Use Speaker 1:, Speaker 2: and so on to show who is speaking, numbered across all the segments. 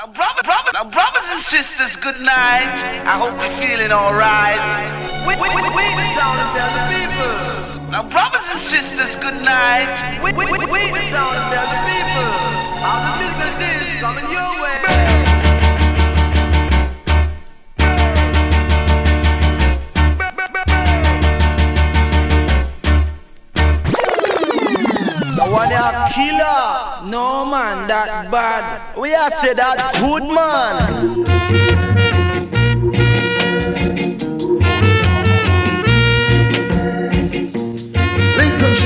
Speaker 1: Now, brother, brother, now, brothers and sisters, good night. I hope you're feeling alright. We, we, we, we the town of the people. Now, brothers and sisters, good night. We, we, we, we the town of the people. All the business is coming your
Speaker 2: a killer.
Speaker 3: No man, that bad.
Speaker 2: We are say that good man.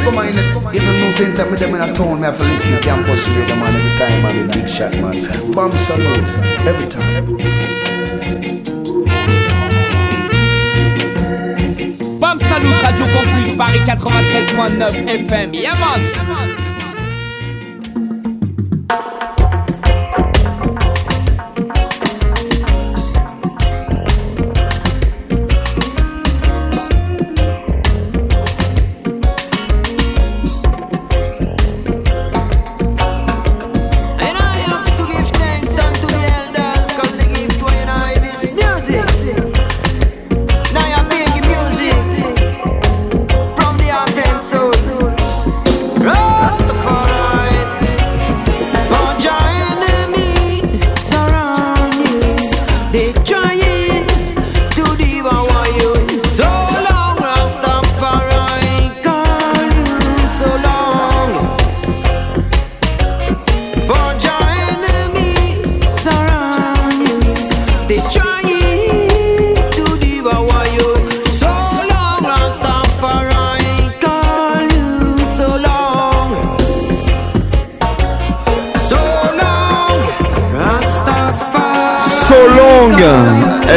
Speaker 4: come on in Even no same time with them in a town, me have to listen to campus radio man every time, man, big shot, man. Bomb salute, every time. Every time.
Speaker 5: Bam Salut Radio Campus Paris 93.9 FM. Yeah man.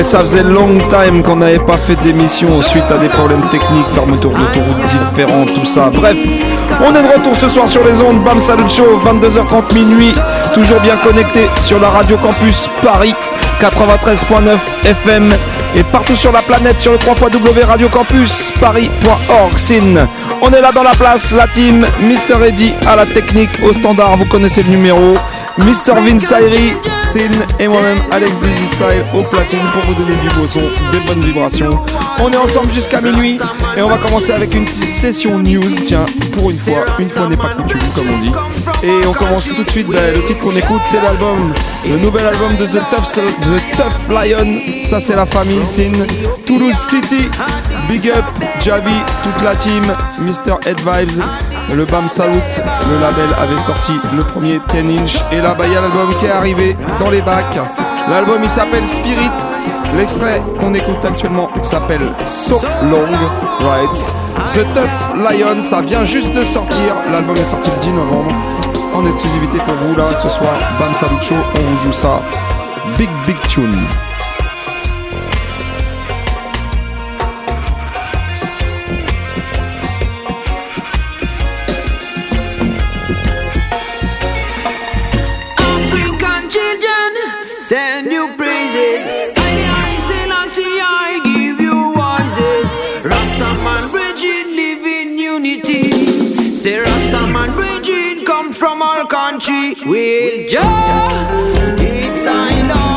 Speaker 6: Ça faisait long time qu'on n'avait pas fait d'émission suite à des problèmes techniques, fermeture d'autoroutes différentes, tout ça. Bref, on est de retour ce soir sur les ondes. Bam Salut Show, 22h30 minuit. Toujours bien connecté sur la radio campus Paris 93.9 FM et partout sur la planète sur le 3 W Radio Campus Paris.org. Sin. On est là dans la place, la team, Mr. Eddy à la technique, au standard, vous connaissez le numéro. Mr. Vince Sin et moi-même Alex Dizzy Style au platine pour vous donner du beau son, des bonnes vibrations. On est ensemble jusqu'à minuit et on va commencer avec une petite session news. Tiens, pour une fois, une fois n'est pas coutume comme on dit. Et on commence tout de suite, ben, le titre qu'on écoute c'est l'album, le nouvel album de The Tough, The Tough Lion. Ça c'est la famille Sin. Toulouse City, Big Up, Javi, toute la team, Mr. Head Vibes. Le BAM Salut, le label avait sorti le premier 10 inch et là bah il y a l'album qui est arrivé dans les bacs. L'album il s'appelle Spirit. L'extrait qu'on écoute actuellement s'appelle So Long Rights. The Tough Lion, ça vient juste de sortir. L'album est sorti le 10 novembre en exclusivité pour vous là ce soir. Bam Salut Show, on vous joue ça. Big Big Tune.
Speaker 7: Country with joy. It's I Lord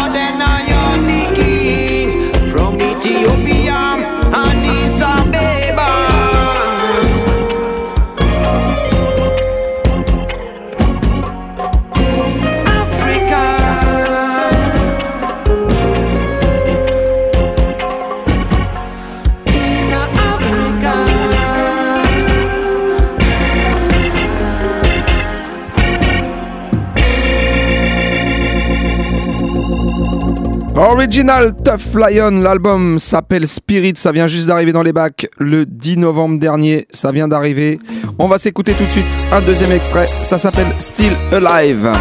Speaker 6: Original Tough Lion, l'album s'appelle Spirit, ça vient juste d'arriver dans les bacs le 10 novembre dernier, ça vient d'arriver. On va s'écouter tout de suite un deuxième extrait, ça s'appelle Still Alive.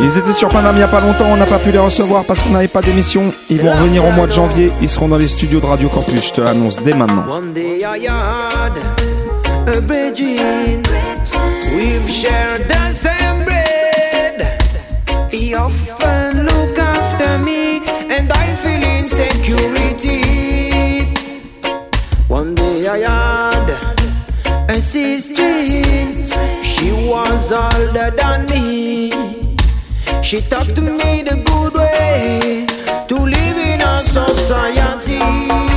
Speaker 6: Ils étaient sur Paname il n'y a pas longtemps, on n'a pas pu les recevoir parce qu'on n'avait pas d'émission. Ils vont revenir au mois de janvier, ils seront dans les studios de Radio Campus, je te l'annonce dès maintenant.
Speaker 7: He often look after me, and I feel insecurity. One day I had a sister, she was older than me. She taught me the good way to live in a society.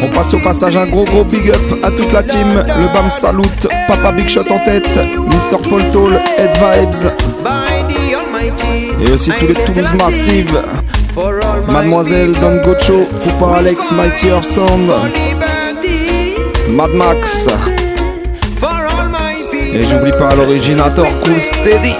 Speaker 6: On passe au passage un gros gros big up à toute la team. Le BAM salute, Papa Big Shot en tête, Mr. Paul Toll, Ed Vibes. Et aussi tous les Toulouse Massive. Mademoiselle Don Gocho, Poupa Alex, Mighty Earth Mad Max. Et j'oublie pas l'originateur Cool Steady.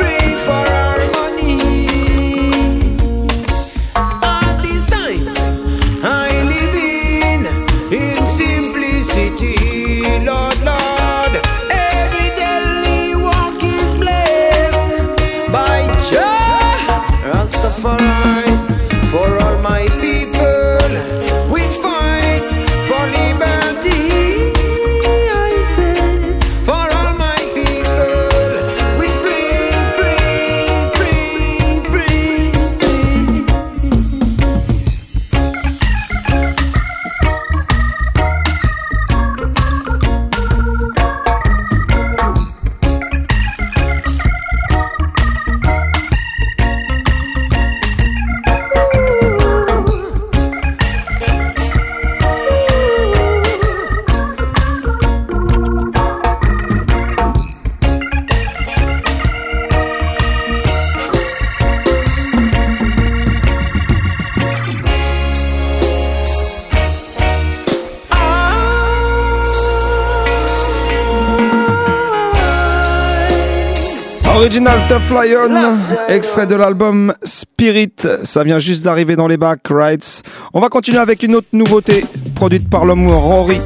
Speaker 6: Original Tough Lion, extrait de l'album Spirit, ça vient juste d'arriver dans les bacs, right On va continuer avec une autre nouveauté, produite par l'homme Rory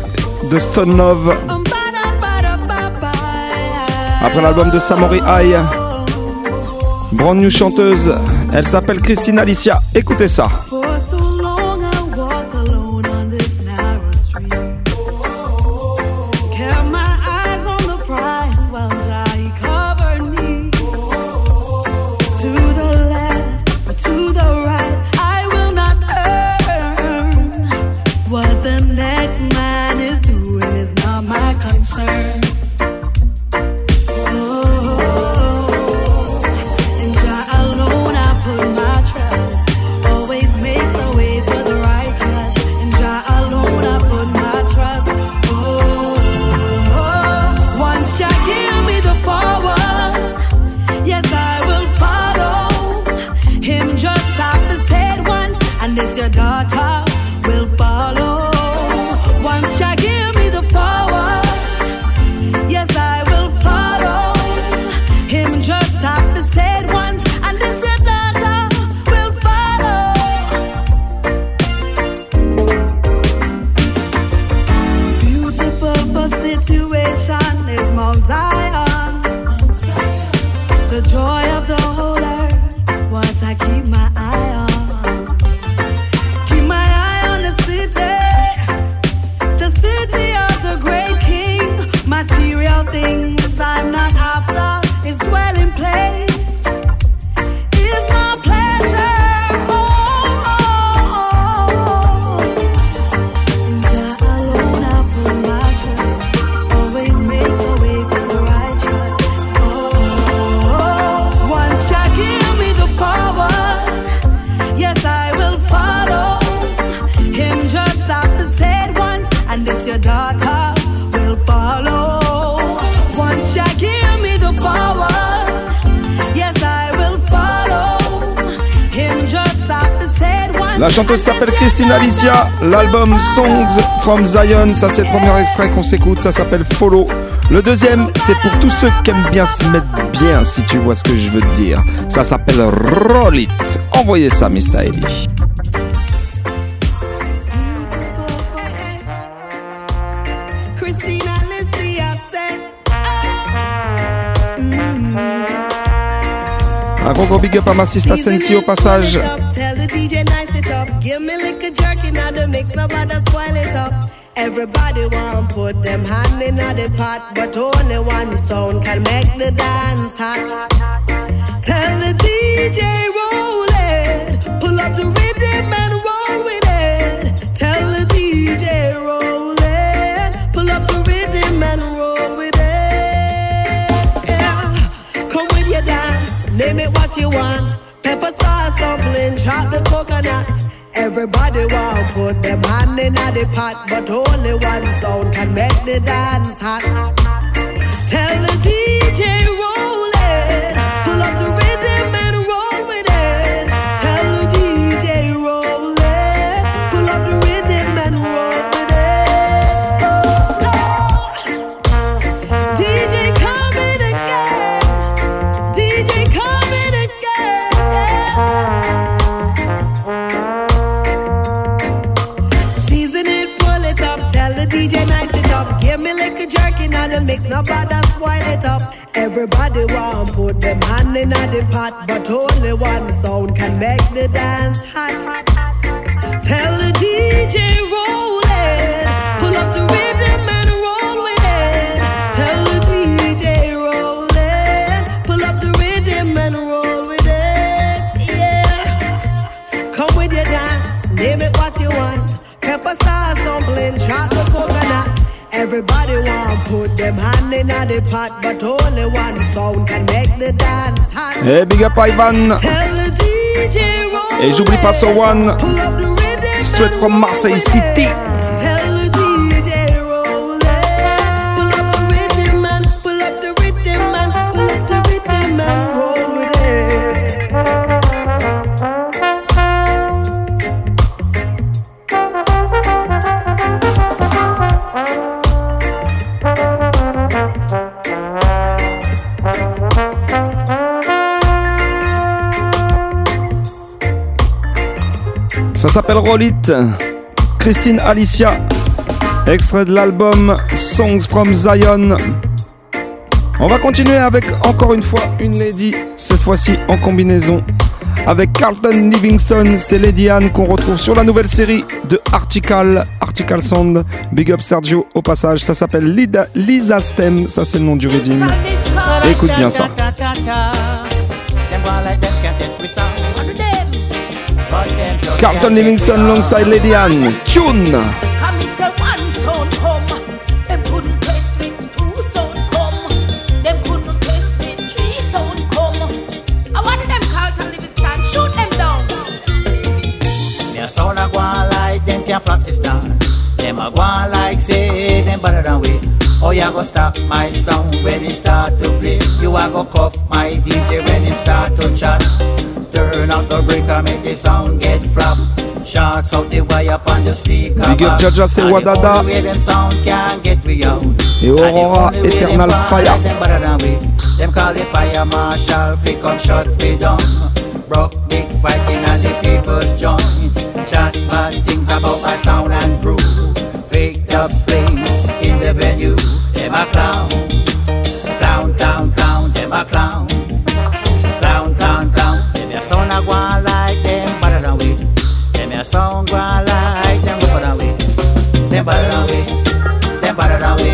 Speaker 6: de Stone Love. Après l'album de Samori High, brand new chanteuse, elle s'appelle Christine Alicia, écoutez ça. Chanteuse s'appelle Christine Alicia, l'album Songs from Zion, ça c'est le premier extrait qu'on s'écoute, ça s'appelle Follow. Le deuxième, c'est pour tous ceux qui aiment bien se mettre bien, si tu vois ce que je veux te dire. Ça s'appelle Roll It. Envoyez ça, Mr. Eddie. Un gros gros big up à ma sister Sensi au passage.
Speaker 8: Tell the DJ nice it up. Give me liquor jerky now the mix, nobody spoil it up. Everybody want put them hand in the pot, but only one sound can make the dance hot. Tell the DJ roll it, pull up the rhythm and roll with want. Pepper sauce, dumpling, chop the coconut. Everybody want put them hand in the pot, but only one sound can make the dance hot. Tell the DJ mix, nobody spoil it up. Everybody want put them hand in the pot, but only one sound can make the dance hot. Tell the DJ roll it, pull up the rhythm and roll with it. Tell the DJ roll it, pull up the rhythm and roll with it. Yeah, come with your dance, name it what you want. Pepper sauce, dumpling, coconut. Everybody want put them hand in the pot, but only one sound can make the dance hot.
Speaker 6: Et big up Ivan.
Speaker 8: Tell the DJ roll
Speaker 6: Et j'oublie pas So One, straight from Marseille City. Ça s'appelle Roll It. Christine Alicia, extrait de l'album Songs from Zion. On va continuer avec encore une fois une lady, cette fois-ci en combinaison avec Carlton Livingston. C'est Lady Anne qu'on retrouve sur la nouvelle série de Article, Article Sound. Big up Sergio au passage. Ça s'appelle Lisa Stem, ça c'est le nom du redeem. Écoute bien ça. Carlton Livingston alongside Lady Anne. Tune!
Speaker 9: Come me say one sound come, them couldn't test me. Two sound come, them couldn't test me. Three sound come. I want them call to live stand, shoot them down.
Speaker 10: Their sound a go like them can flop the stars. Them a go on like say them better than we. Oh, you go stop my sound when it start to play. You a go cuff my DJ when it start to chat. Turn off the breaker, make the sound get flop. Shots out the wire upon the speaker.
Speaker 6: Big up. Jaja,
Speaker 10: the
Speaker 6: Wadada.
Speaker 10: only way them sound can get we out.
Speaker 6: Et Aurora
Speaker 10: way
Speaker 6: Eternal Fire.
Speaker 10: Them better than we. Them call the fire marshal, fi come shut we down. Broke big fighting and the people's joint. Chat bad things about my sound and groove. Faked up strings in the venue. Them a clown, a sound go on like them better than we. Them than we. Them than we.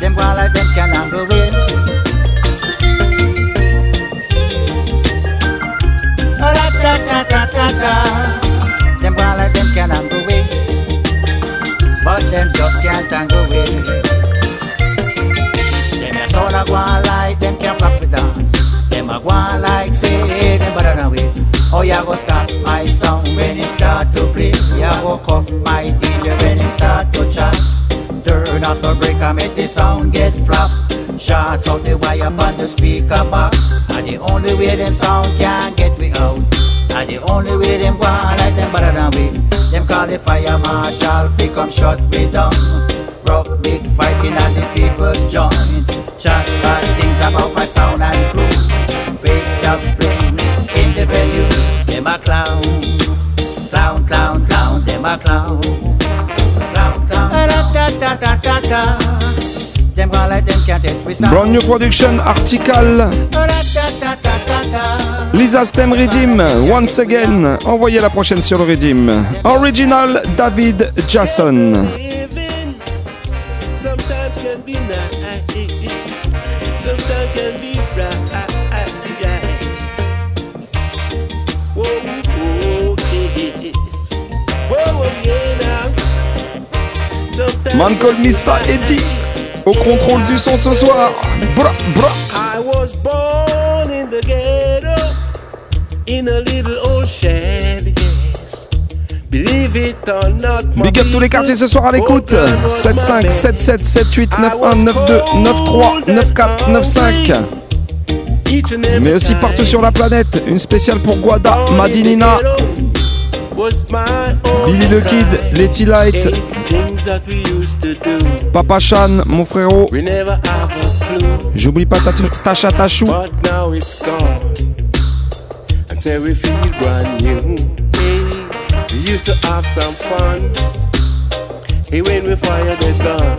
Speaker 10: Them go on like them can handle it. Ra-ta-ta-ta-ta-ta. Them go on like them can handle it. But them just can't tangle with Them a sound a go like them can flop the dance. Go on like say them better than. Oh, ya go stop my song when it start to play. Ya go cuff my DJ when it start to chat. Turn off the breaker, make the sound get flop. Shots out the wire on the speaker box. And the only way them sound can get me out. And the only way them go like them better than we. Them call the fire marshal, fi come shut me down. Rock big fighting and the people's joint. Chat bad things about my sound and crew. Clown, clown, clown, clown.
Speaker 6: Brand new production Article. Lisa Stem Redeem, once again. Envoyez la prochaine sur le Redeem. Original David Jason. Man Mr. Eddie. Au contrôle du son ce soir. Bra, bra.
Speaker 11: I was born in the ghetto, in a little old shed, yes. Believe it or not, my
Speaker 6: Big up tous les quartiers ce soir à l'écoute. 75 77 78 91 92 93 94 95. Mais aussi partout sur la planète. Une spéciale pour Guada, Madinina, Billy the Kid, Letty Light,
Speaker 11: that we used to do.
Speaker 6: Papa Chan, mon frérot.
Speaker 11: We never have a clue.
Speaker 6: J'oublie pas ta chat.
Speaker 11: But now it's gone. Until we feel brand new. We used to have some fun. Hey, when we fire the gun,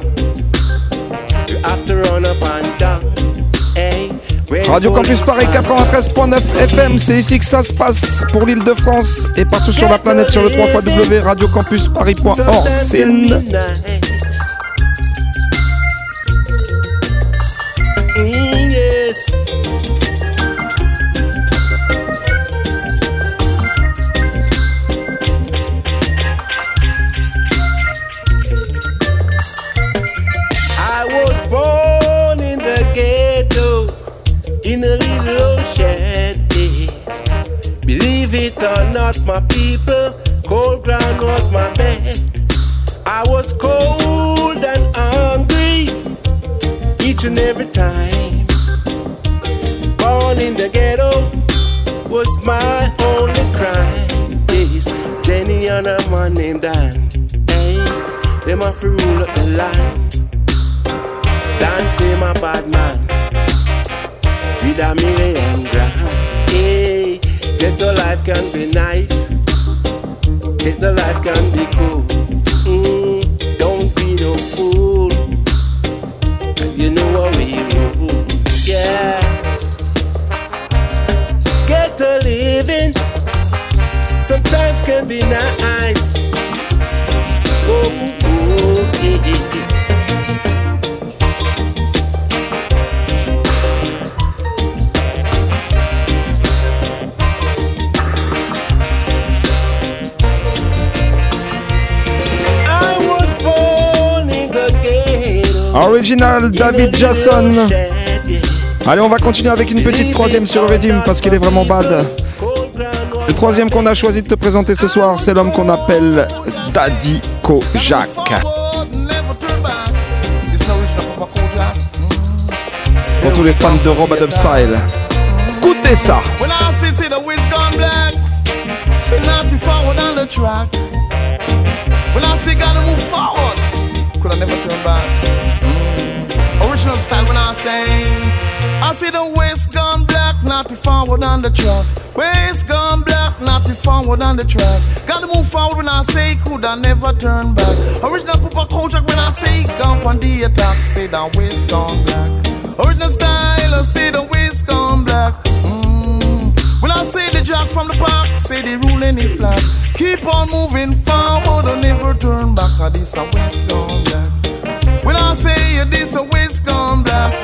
Speaker 11: you have to run up and down.
Speaker 6: Radio Campus Paris
Speaker 11: police
Speaker 6: 93.9 FM, c'est ici que ça se passe pour l'île de France et partout sur la planète sur le 3 radiocampusparis.org. C'est
Speaker 11: not, my people, cold ground was my bed. I was cold and hungry each and every time. Born in the ghetto was my only crime. Yes, Jenny and a man named Dan. Hey, them have to rule up the land. Dan say my bad man with a million grand. Hey, ghetto life can be nice. Ghetto life can be cool. Mm, don't be no fool. You know what we rule. Yeah. Get a living. Sometimes can be nice. Oh,
Speaker 6: Original David Jason. Allez, on va continuer avec une petite troisième sur le Redeem parce qu'il est vraiment bad. Le troisième qu'on a choisi de te présenter ce soir, c'est l'homme qu'on appelle Daddy Kojak. Pour tous les fans de Rob Adam Style. Écoutez ça.
Speaker 12: When I could I never turn back? Mm. Original style when I say. I see the waist gone black, not the forward on the track. Waist gone black, not the forward on the track. Gotta move forward when I say could I never turn back. Original Cooper contract when I say gone on the attack. Say the waist gone black. Original style, I say the waist gone black. Mm. I say the jack from the park, say the rule any flat. Keep on moving forward and never turn back. Cause this a waist gone black. When I say yeah, this a waist gone black.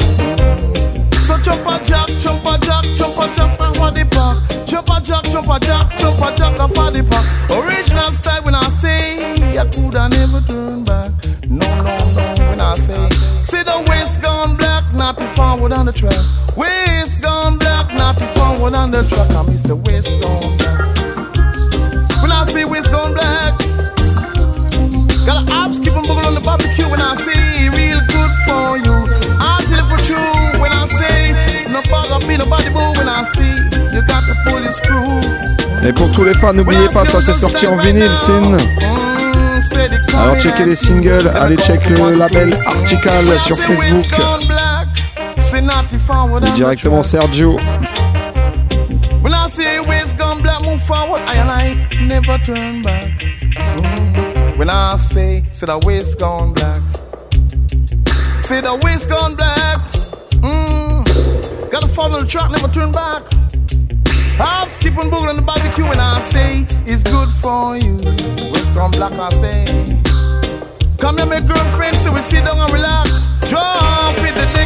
Speaker 12: So jump a jack, jump a jack, jump a jack for the park. Jump a jack, jump a jack, jump a jack for the park. Original style when I say I coulda never turn back. No, no, no. When I say see the gone black, not the forward on the track. Waist gone black, not the forward on the track. I miss the waist gone black. When I say waist gone black. Got an abs keep on buggle on the barbecue when I say real good for you. I tell it for true when I say no bother be nobody boo when I see you got to pull the screw.
Speaker 6: Et pour tous les fans, n'oubliez pas, ça c'est sorti en vinyle, Sin. Alors checkez les singles, allez check le label Article sur Facebook. Directement Sergio.
Speaker 12: When I say waist gone black, move forward, I and I never turn back. Mm. When I say, the waist gone black. Say the waist gone black. Mm. Gotta follow the track, never turn back. Hops keep on boogling the barbecue when I say it's good for you. Waist gone black, I say. Come here, my girlfriend, so we sit down and relax. With the and we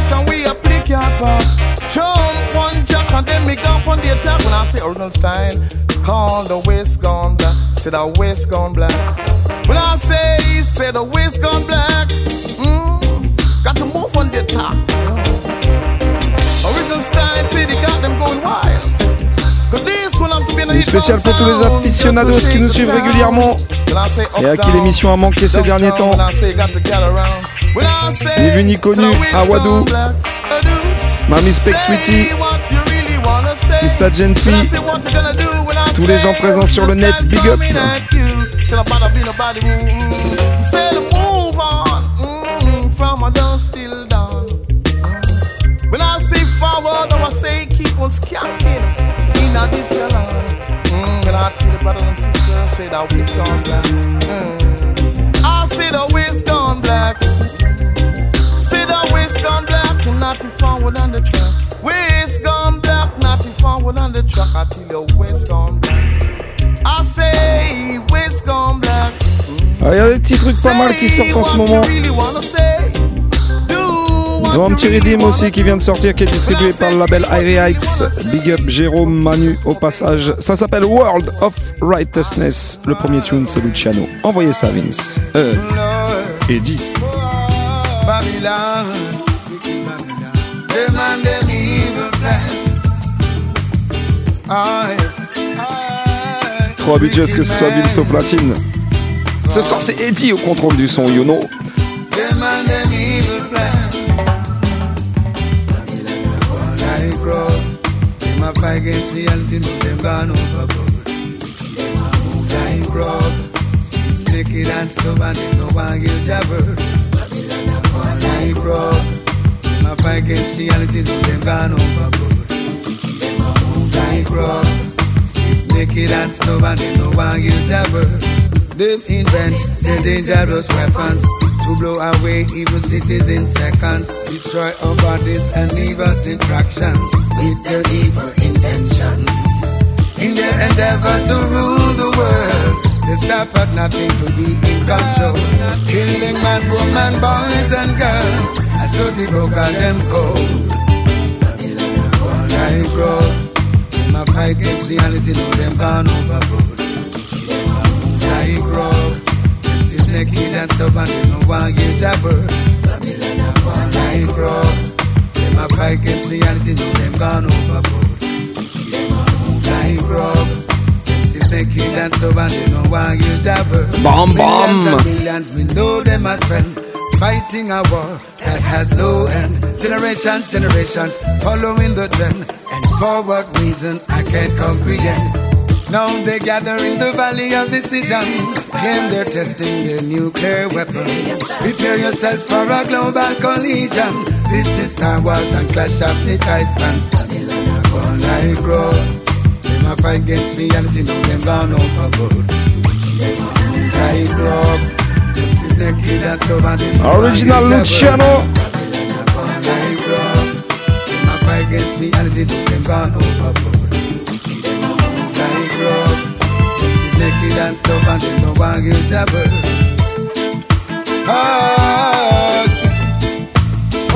Speaker 12: pop. Jump on jack and then me on the attack. When I say original style, call the waist gone black. Say the waist gone black. When I say, say the waist gone black. Mm, got to move on the attack. Original style, say they got them going wild. One
Speaker 6: Une spéciale pour tous les aficionados qui nous suivent régulièrement et à qui l'émission a manqué ces derniers temps. Ni vu ni connu, Awadou, Mami Spec Sweetie, Sista Genfi, tous les gens présents sur le net, big up.
Speaker 12: Say nobody be nobody mm, Say the move on mm, From a down still down mm. When I say forward I say keep on skanking In a this your land mm, When I tell the brothers and sisters Say that waist gone black. Mm. I say the waist gone black not the forward on the track Waist gone black Not the forward on the track I tell you waist gone black I say waist gone black
Speaker 6: Ah, Il y a des petits trucs pas mal qui sortent en ce moment. un petit redeem aussi qui vient de sortir, qui est distribué par le label Heights. Big up Jérôme Manu au passage. Ça s'appelle World of Righteousness. Le premier tune, c'est Luciano. Envoyez ça, Vince. Euh, Eddie.
Speaker 13: Babylon,
Speaker 6: Trop habitué ce que ce soit Vince au platine. Ce soir, c'est Eddie au contrôle du son, you know.
Speaker 13: no. Babylon, I against. Like grog. Stiff naked and stubborn, them no one give jabber. Them invent their dangerous weapons to blow away evil cities in seconds, destroy our bodies and leave us in fractions with their evil intentions. In their endeavor to rule the world, they stop at nothing to be in control. Killing man, woman, boys, and girls. I saw the broke of them. Babylon, I grow. A against reality, know them gone overboard. A like grow. Them still naked and stubborn, they no want you jabber. Babylon, a one I grow. Them a fight against reality, know them gone overboard. A like grow. Them still naked and stubborn, they no want you jabber.
Speaker 6: Bam,
Speaker 13: Millions
Speaker 6: bam.
Speaker 13: and millions, we know them as spend fighting a war that has no end. Generations, generations, following the trend, and for what reason I can't comprehend. Now they gather in the valley of decision, claim they're testing their nuclear weapon. Prepare yourselves for a global collision. This is Star Wars and Clash of the Titans. Babylon a gone like road. Them a fight against reality, now them gone overboard. Them a move like rock. Them still naked and stubborn.
Speaker 6: Original Luciano.
Speaker 13: Babylon a gone like rock. Them a fight against reality, now them gone overboard. Still naked and want.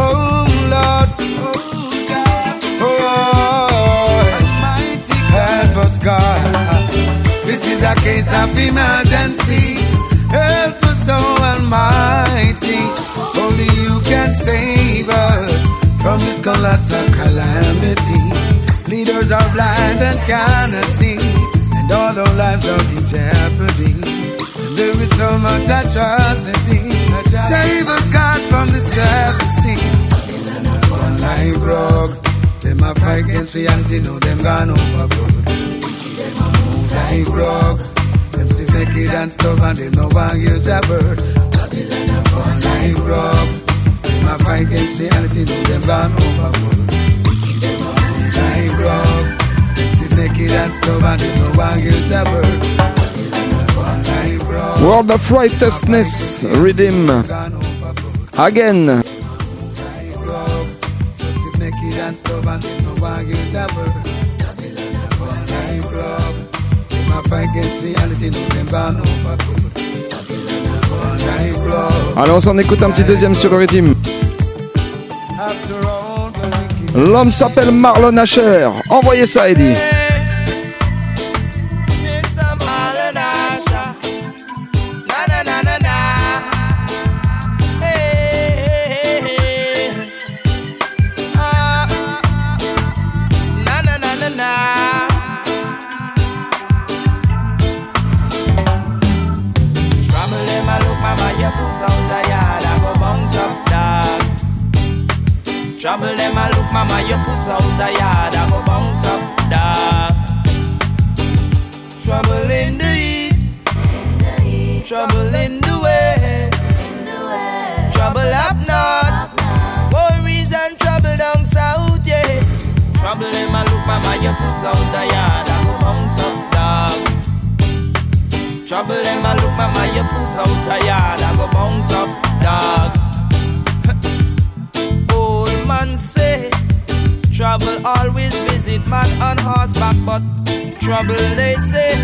Speaker 13: Oh, Lord, oh, God, oh help us God. This is a case of emergency. Help us, oh Almighty. Only you can save us from this colossal calamity. Leaders are blind and cannot see, all our lives are in jeopardy. There is so much atrocity. Save us, God, from this travesty. One like rogue, them a fight against reality, no them gone overboard. Like rogue, them still naked and stubborn, them no jabber. Babylon a gone like rogue, them a fight against reality, no them gone overboard.
Speaker 6: World of Righteousness, Rhythm, Again. Allez, on s'en écoute un petit deuxième sur le. L'homme s'appelle Marlon Asher. Envoyez ça, Eddie.
Speaker 14: On horseback, but trouble they say,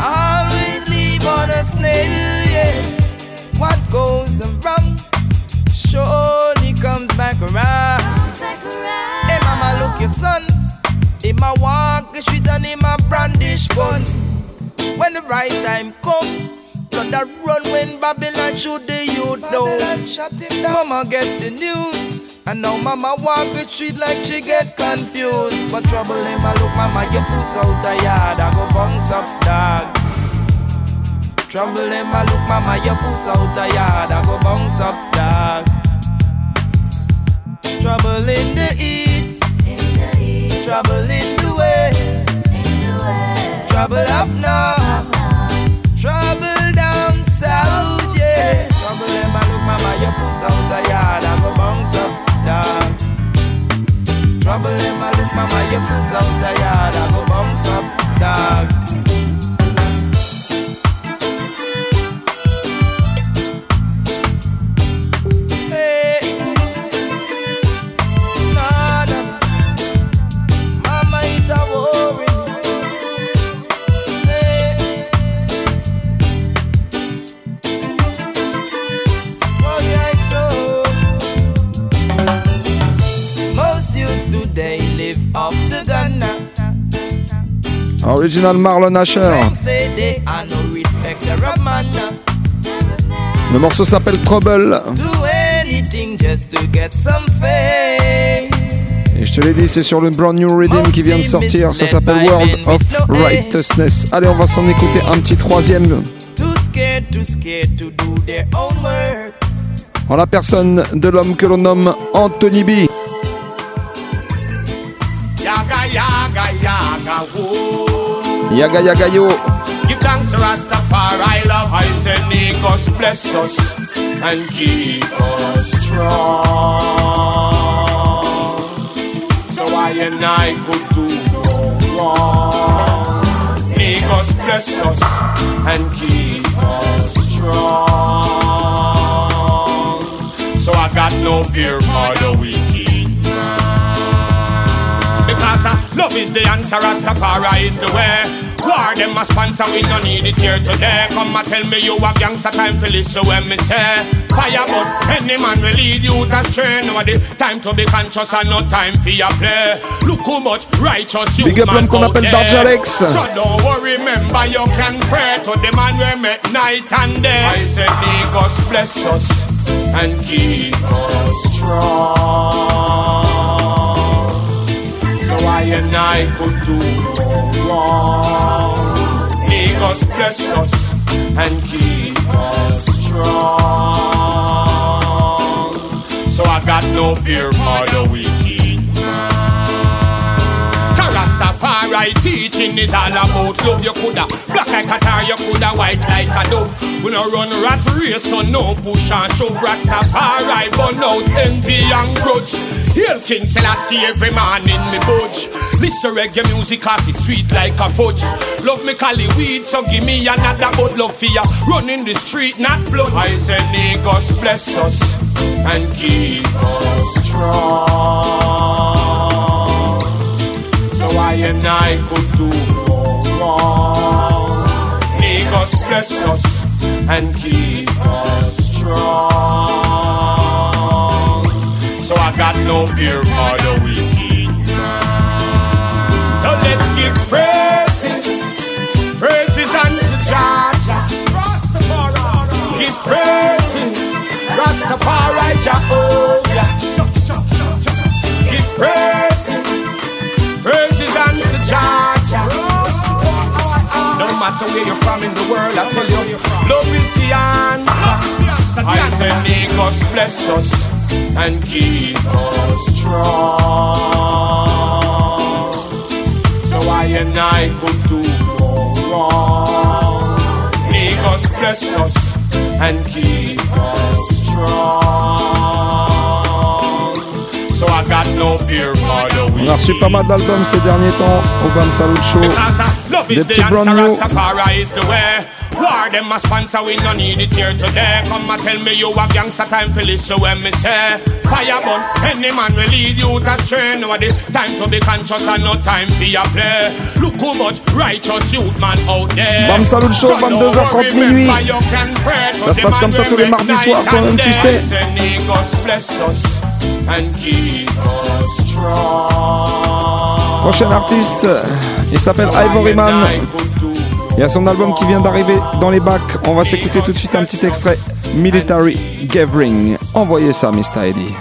Speaker 14: always leave on a snail, yeah. What goes around surely comes back around. Hey mama, look your son. Him my walk the street and him a brandish gun. When the right time come, blood a run when Babylon shoot the youth down. Mama get the news, and now mama walk the street like she get confused. But trouble him a look, mama you puss out a yard, I go bounce up dog. Trouble him a look, mama you puss out a yard, I go bounce up dog. Trouble in the east, trouble in the west. Trouble up north, trouble down south, yeah. Trouble in my look, mama, you puss out the yard, I go dog. Trouble in my look, mama, you puss out the yard, I go bounce up, dog.
Speaker 6: Original Marlon Asher. Le morceau s'appelle Trouble. Et je te l'ai dit, c'est sur le brand new Redeem qui vient de sortir. Ça s'appelle World of Righteousness. Allez, on va s'en écouter un petit troisième. En la personne de l'homme que l'on nomme Anthony B.
Speaker 15: Yaga, yaga, yaga.
Speaker 6: Yaga yaga yo.
Speaker 15: Give thanks to Rastafari, love I say, make bless us and keep us strong. So I and I could do no wrong. Make us bless us and keep us strong. So I got no fear for the weak. Because uh, love is the answer, Rastafari is the way. War them a sponsor, we no need it here today. Come and tell me you a gangster time for listen when me say Fire but any man will lead you to stray Now the time to be conscious and no time for your play Look how much righteous you
Speaker 6: Big up
Speaker 15: man
Speaker 6: l'homme qu'on
Speaker 15: out
Speaker 6: appelle
Speaker 15: there.
Speaker 6: Alex.
Speaker 15: So don't worry, remember you can pray to the man we make night and day I said may God bless us and keep us strong I and I could do no wrong May God bless us and keep us strong. So I got no fear for the wicked Rastafari teaching is all about love. You coulda black like a tar, you coulda white like a dove. We no run rat race, so no push and shove. Rastafari burn out envy and grudge. Hail King Selassie every man in me budge. Listen reggae music cause it's sweet like a fudge. Love me cali weed, so give me another but love for ya Run in the street, not blood. I said niggas bless us and keep us strong I and I could do no wrong Niggas bless us and keep us strong. So I got no fear for the wicked man. So let's give praises Praises unto Jah Give praises Rastafari Jehovah. Give Praises matter where you're from in the world I tell you Love is the answer. I say may God bless us And keep us strong. So I and I could do no wrong May God bless us and keep us strong. So I got no fear for the
Speaker 6: On a reçu pas mal d'albums ces derniers temps au Bam Salute Show.
Speaker 15: Love is the answer. Rastafari is the way. War them a sponsor, we no need it here today. Come and tell me you a gangster time for listen when me say. Fire burn, any man will lead you to stray. No the time to be conscious and no time for your play. Look how much righteous youth man out there.
Speaker 6: Bam Salute Show,
Speaker 15: So don't
Speaker 6: 22h30
Speaker 15: worry,
Speaker 6: minuit.
Speaker 15: remember you can
Speaker 6: Ça se passe comme ça tous les mardis soirs,
Speaker 15: and
Speaker 6: toi-même, tu sais.
Speaker 15: Say, bless us and keep us strong.
Speaker 6: Prochain artiste, il s'appelle Ivory Man. Il y a son album qui vient d'arriver dans les bacs. On va s'écouter tout de suite un petit extrait. Military Gathering. Envoyez ça, Mr. Eddie.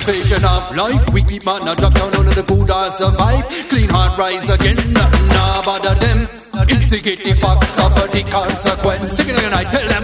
Speaker 16: Preservation of life. We keep man not drop down under the or survive. Clean heart rise again, nothing nah bother them. Instigate the facts, suffer the consequence. Stick it in, I tell them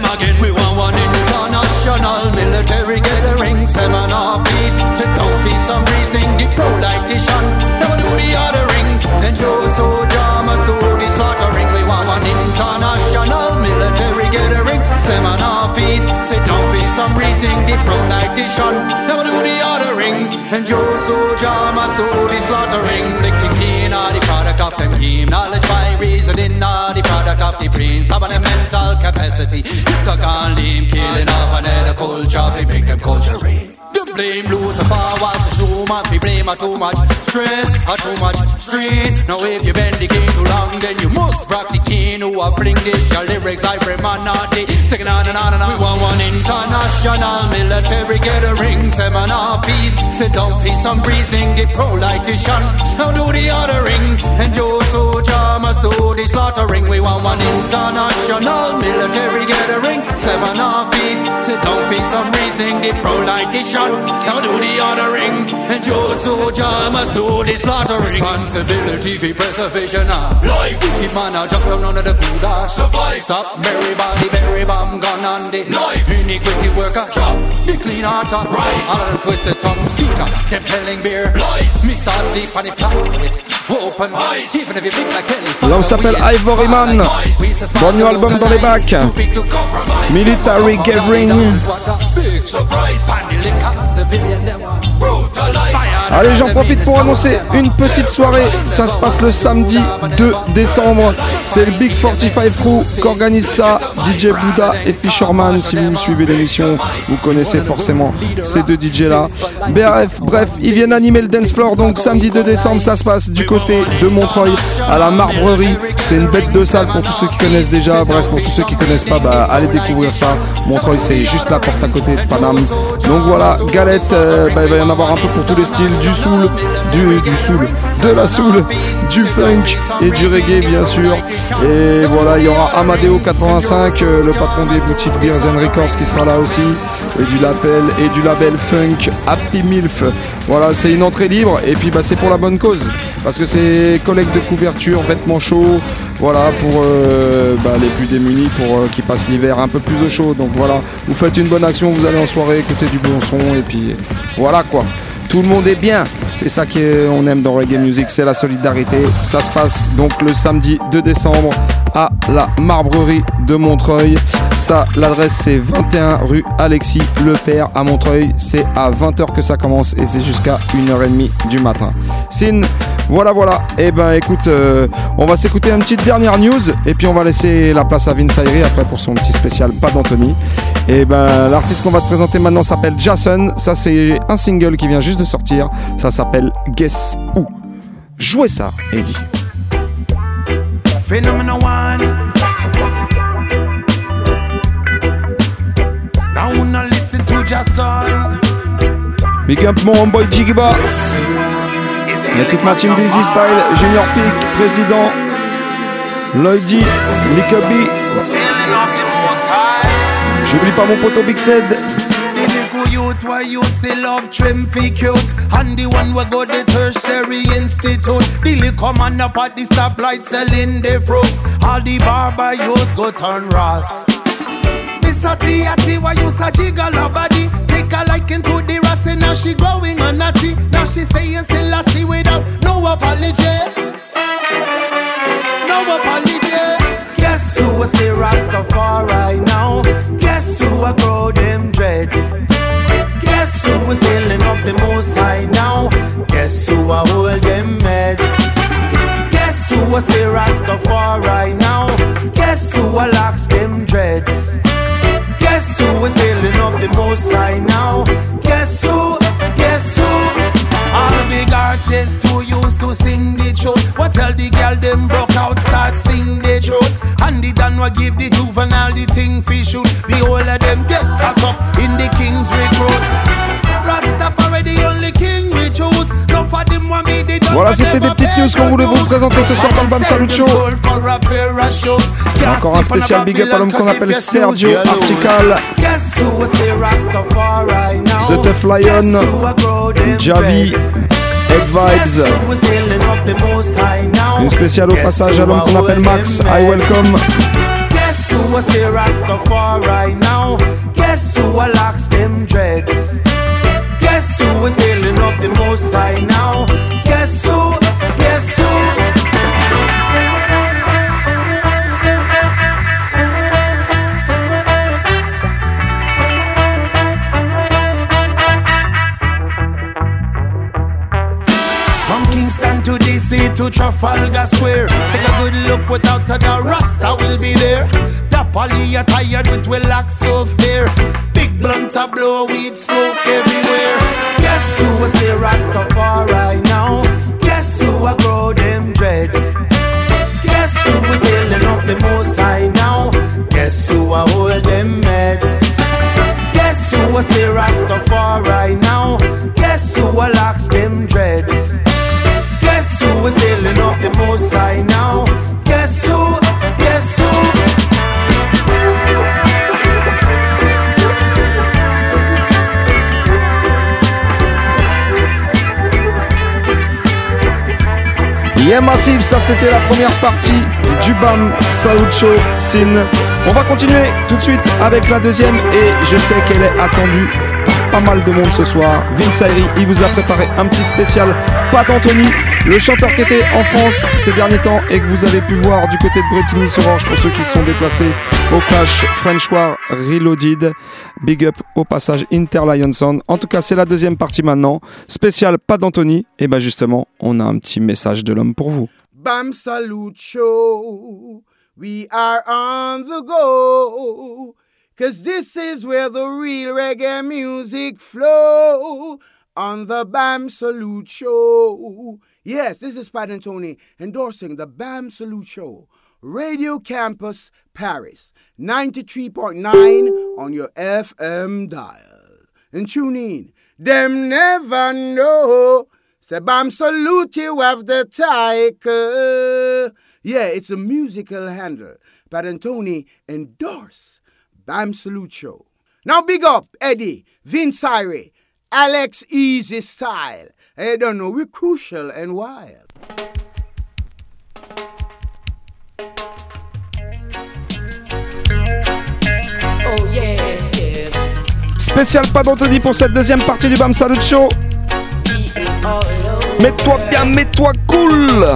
Speaker 16: of the brain, some of the mental capacity. The gun lean, killing off another culture, we make them culture rain. The blame Lucifer was a showman, we blame her too much stress or too much strain. Now if you bend the game too long, then you must rock the king who are fling this. Your lyrics I frame man not the sticking on and on and on. We want one international military gathering, seminar peace. Sit down, feast some reasoning, the pro-lightition. Now do the ordering, and Joe soldier must do the slaughtering. We want one international military gathering, seminar peace. Sit down, feast some reasoning, the pro-lightition. Now do the ordering, and Joe soldier must do the slaughtering. Responsibility for preservation of life. Keep man a jump down under the cooler. Survive. Stop merry body, berry bomb gun on the knife. Iniquity worker, drop the clean heart up. Rise. All of them twisted tongue speaker. Them telling beer. Lies. Me start sleep on the fly.
Speaker 6: L'homme s'appelle Ivory Man. Bon new album dans les bacs. Military Gathering. Allez, j'en profite pour annoncer une petite soirée. Ça se passe le samedi 2 décembre. C'est le Big 45 Crew qui organise ça. DJ Bouddha et Fisherman. Si vous suivez l'émission, vous connaissez forcément ces deux DJ là. Bref, bref, ils viennent animer le dance floor. Donc samedi 2 décembre, ça se passe du côté de Montreuil à la Marbrerie. C'est une bête de salle pour tous ceux qui connaissent déjà. Bref, pour tous ceux qui connaissent pas, bah, allez découvrir ça. Montreuil, c'est juste la porte à côté Donc voilà, galette, euh, bah, il va y en avoir un peu pour tous les styles, du soul, du, soul, de la soul, du funk et du reggae bien sûr. Et voilà, il y aura Amadeo 85, euh, le patron des boutiques Beers and Records qui sera là aussi, et du label et du label funk Happy Milf. Voilà, c'est une entrée libre et puis bah, c'est pour la bonne cause parce que c'est collecte de couverture, vêtements chauds, voilà pour euh, bah, les plus démunis pour euh, qui passent l'hiver un peu plus au chaud. Donc voilà, vous faites une bonne action, vous allez soirée, écoutez du bon son et puis voilà quoi. Tout le monde est bien, c'est ça qu'on aime dans Reggae Music, c'est la solidarité. Ça se passe donc le samedi 2 décembre à la Marbrerie de Montreuil. Ça, l'adresse c'est 21 rue Alexis Le Père à Montreuil. C'est à 20h que ça commence et c'est jusqu'à 1h30 du matin. Sin, voilà, voilà. Et ben écoute, euh, on va s'écouter une petite dernière news et puis on va laisser la place à Vince Ayri après pour son petit spécial Pas d'Anthony. Et ben l'artiste qu'on va te présenter maintenant s'appelle Jason. Ça c'est un single qui vient juste de sortir. Ça s'appelle Guess Who. Jouez ça, Eddie.
Speaker 17: One. Now wanna listen to Jason.
Speaker 6: Big up mon homeboy Jigiba. Il y a toute ma team Dizzy Style, Junior Peak, Président, Lloydy, Lickaby. J'oublie pas mon poteau Big Sed.
Speaker 17: Youth, why you say love trim fi cute. And the one we go the tertiary institute. The liquor man up at the stoplight selling the fruit. All the barber youth go turn Ross Miss a why you say jiggle her body? Take a liking to the and now she growing on a tree Now she saying still I see without no apology give the juvenile the thing fi shoot. The whole of them get caught up in the king's recruit. Rastafari the only king we choose. No for them want me the
Speaker 6: Voilà, c'était des petites news qu'on voulait vous présenter ce soir dans le Bam Salut Show. Encore un spécial big up à l'homme qu'on appelle Sergio Artical? The Tough Lion, Javi, Head Vibes. Une spéciale au passage à l'homme qu'on appelle Max, I welcome.
Speaker 17: Who will say Rastafari now? Guess who will locks them dreads? Guess who is hailing up the most high now? Guess who? Guess who? From Kingston to DC to Trafalgar tired with we
Speaker 18: Ça c'était la première partie du BAM Saoucho Sin. On va continuer tout de suite avec la deuxième et je sais qu'elle est attendue par pas mal de monde ce soir. Vince Ayri, il vous a préparé un petit spécial Pat Anthony, le chanteur qui était en France ces derniers temps et que vous avez pu voir du côté de Bretigny sur Orge pour ceux qui se sont déplacés au Clash French War Reloaded. Big up au passage Inter Lionson. En tout cas, c'est la deuxième partie maintenant. Spécial Pat d'Anthony. Et ben justement, on a un petit message de l'homme pour vous.
Speaker 6: Bam Salute Show. We are on the go. Cause this is where the real reggae music flow. On the Bam Salute Show. Yes, this is Pat and Tony endorsing the Bam Salute Show. Radio Campus Paris, 93.9 on your FM dial. And tune in. Them never know. Say Bam Salute you have the title. Yeah, it's a musical handle. Pad Anthony endorse Bam Salute Show. Now big up Eddie, Vince Alex Easy Style. I don't know, we're crucial and wild.
Speaker 18: Spécial Pat d'Anthony pour cette deuxième partie du BAM Salut Show. Mets-toi bien, mets-toi cool.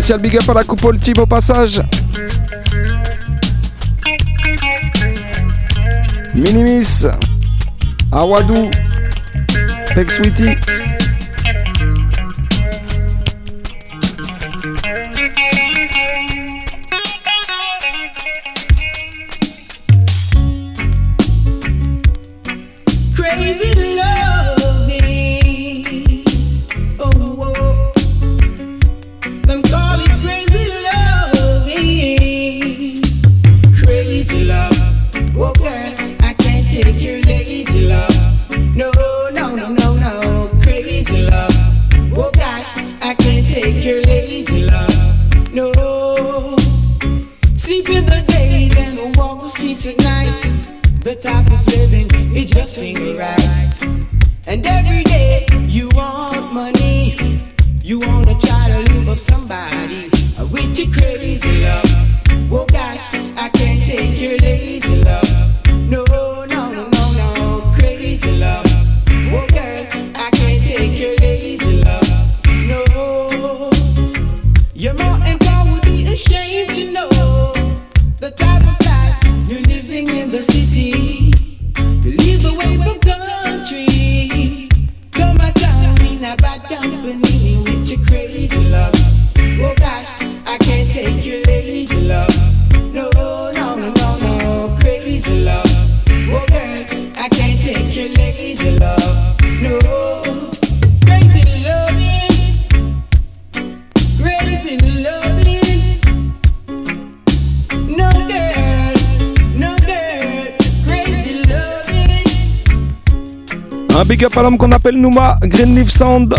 Speaker 18: Spécial big up à la coupole team au passage. Minimis, Awadou, Peg Sweetie. rappelle Nouma, Greenleaf Sound.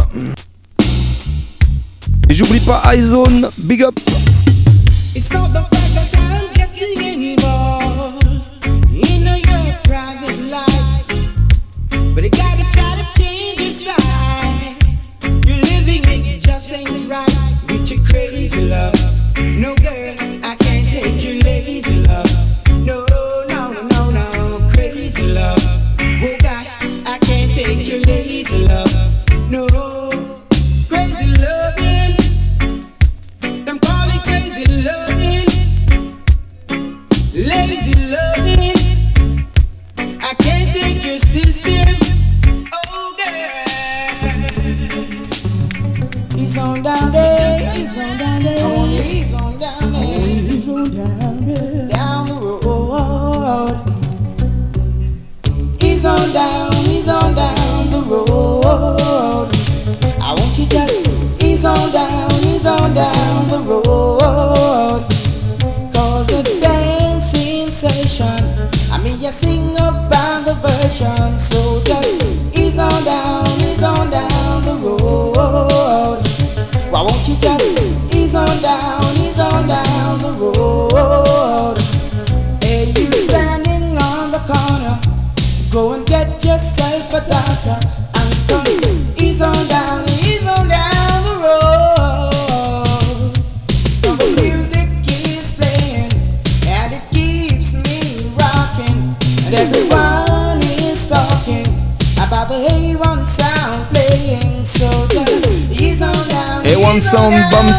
Speaker 18: Et j'oublie pas iZone, big up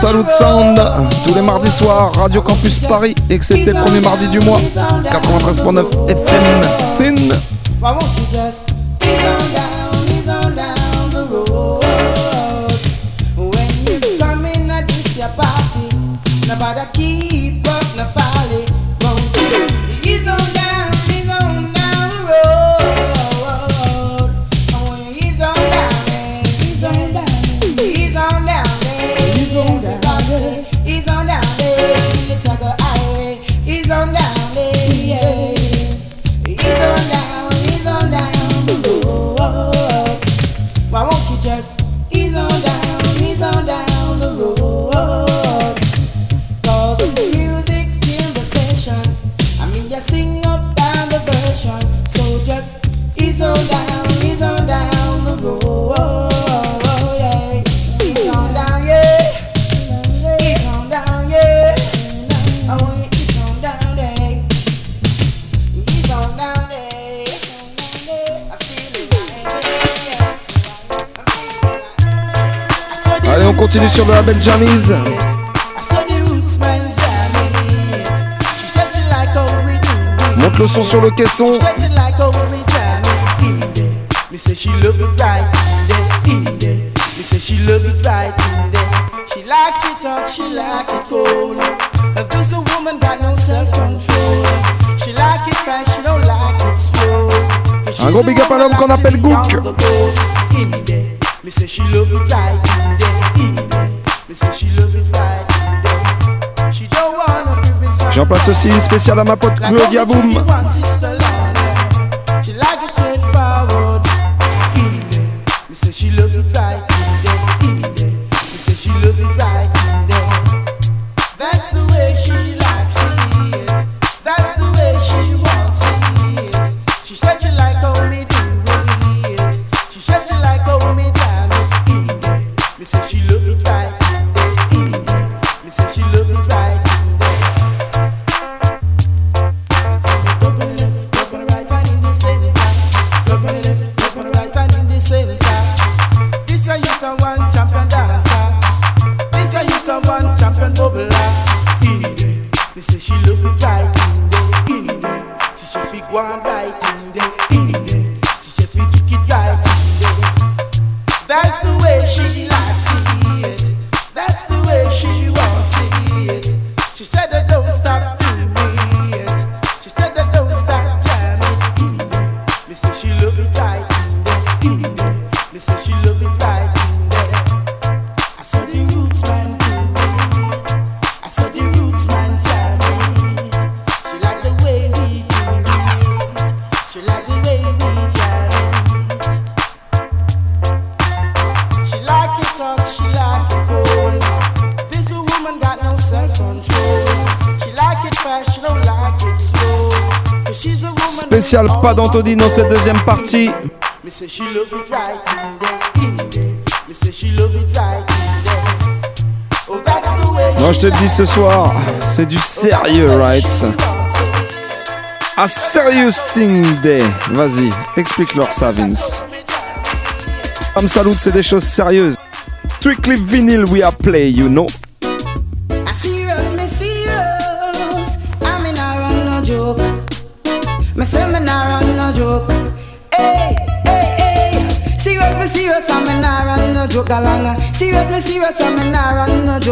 Speaker 18: Salut Sound, tous les mardis soirs, Radio Campus Paris, excepté le premier mardi du mois, 93.9 FM, Sin. Monte le son sur le caisson. Un gros big up à l'homme qu'on appelle
Speaker 6: Mais c'est right.
Speaker 18: J'en passe aussi une spéciale à ma pote Claudia Boom.
Speaker 6: She love it right, she love it right. Pas d'Anthony dans cette deuxième partie.
Speaker 18: Oh,
Speaker 6: Moi je te le dis ce soir, c'est du sérieux, right? A serious thing day. Vas-y, explique-leur ça, Vince. Comme salut, c'est des choses sérieuses. Strictly vinyl we are play, you know.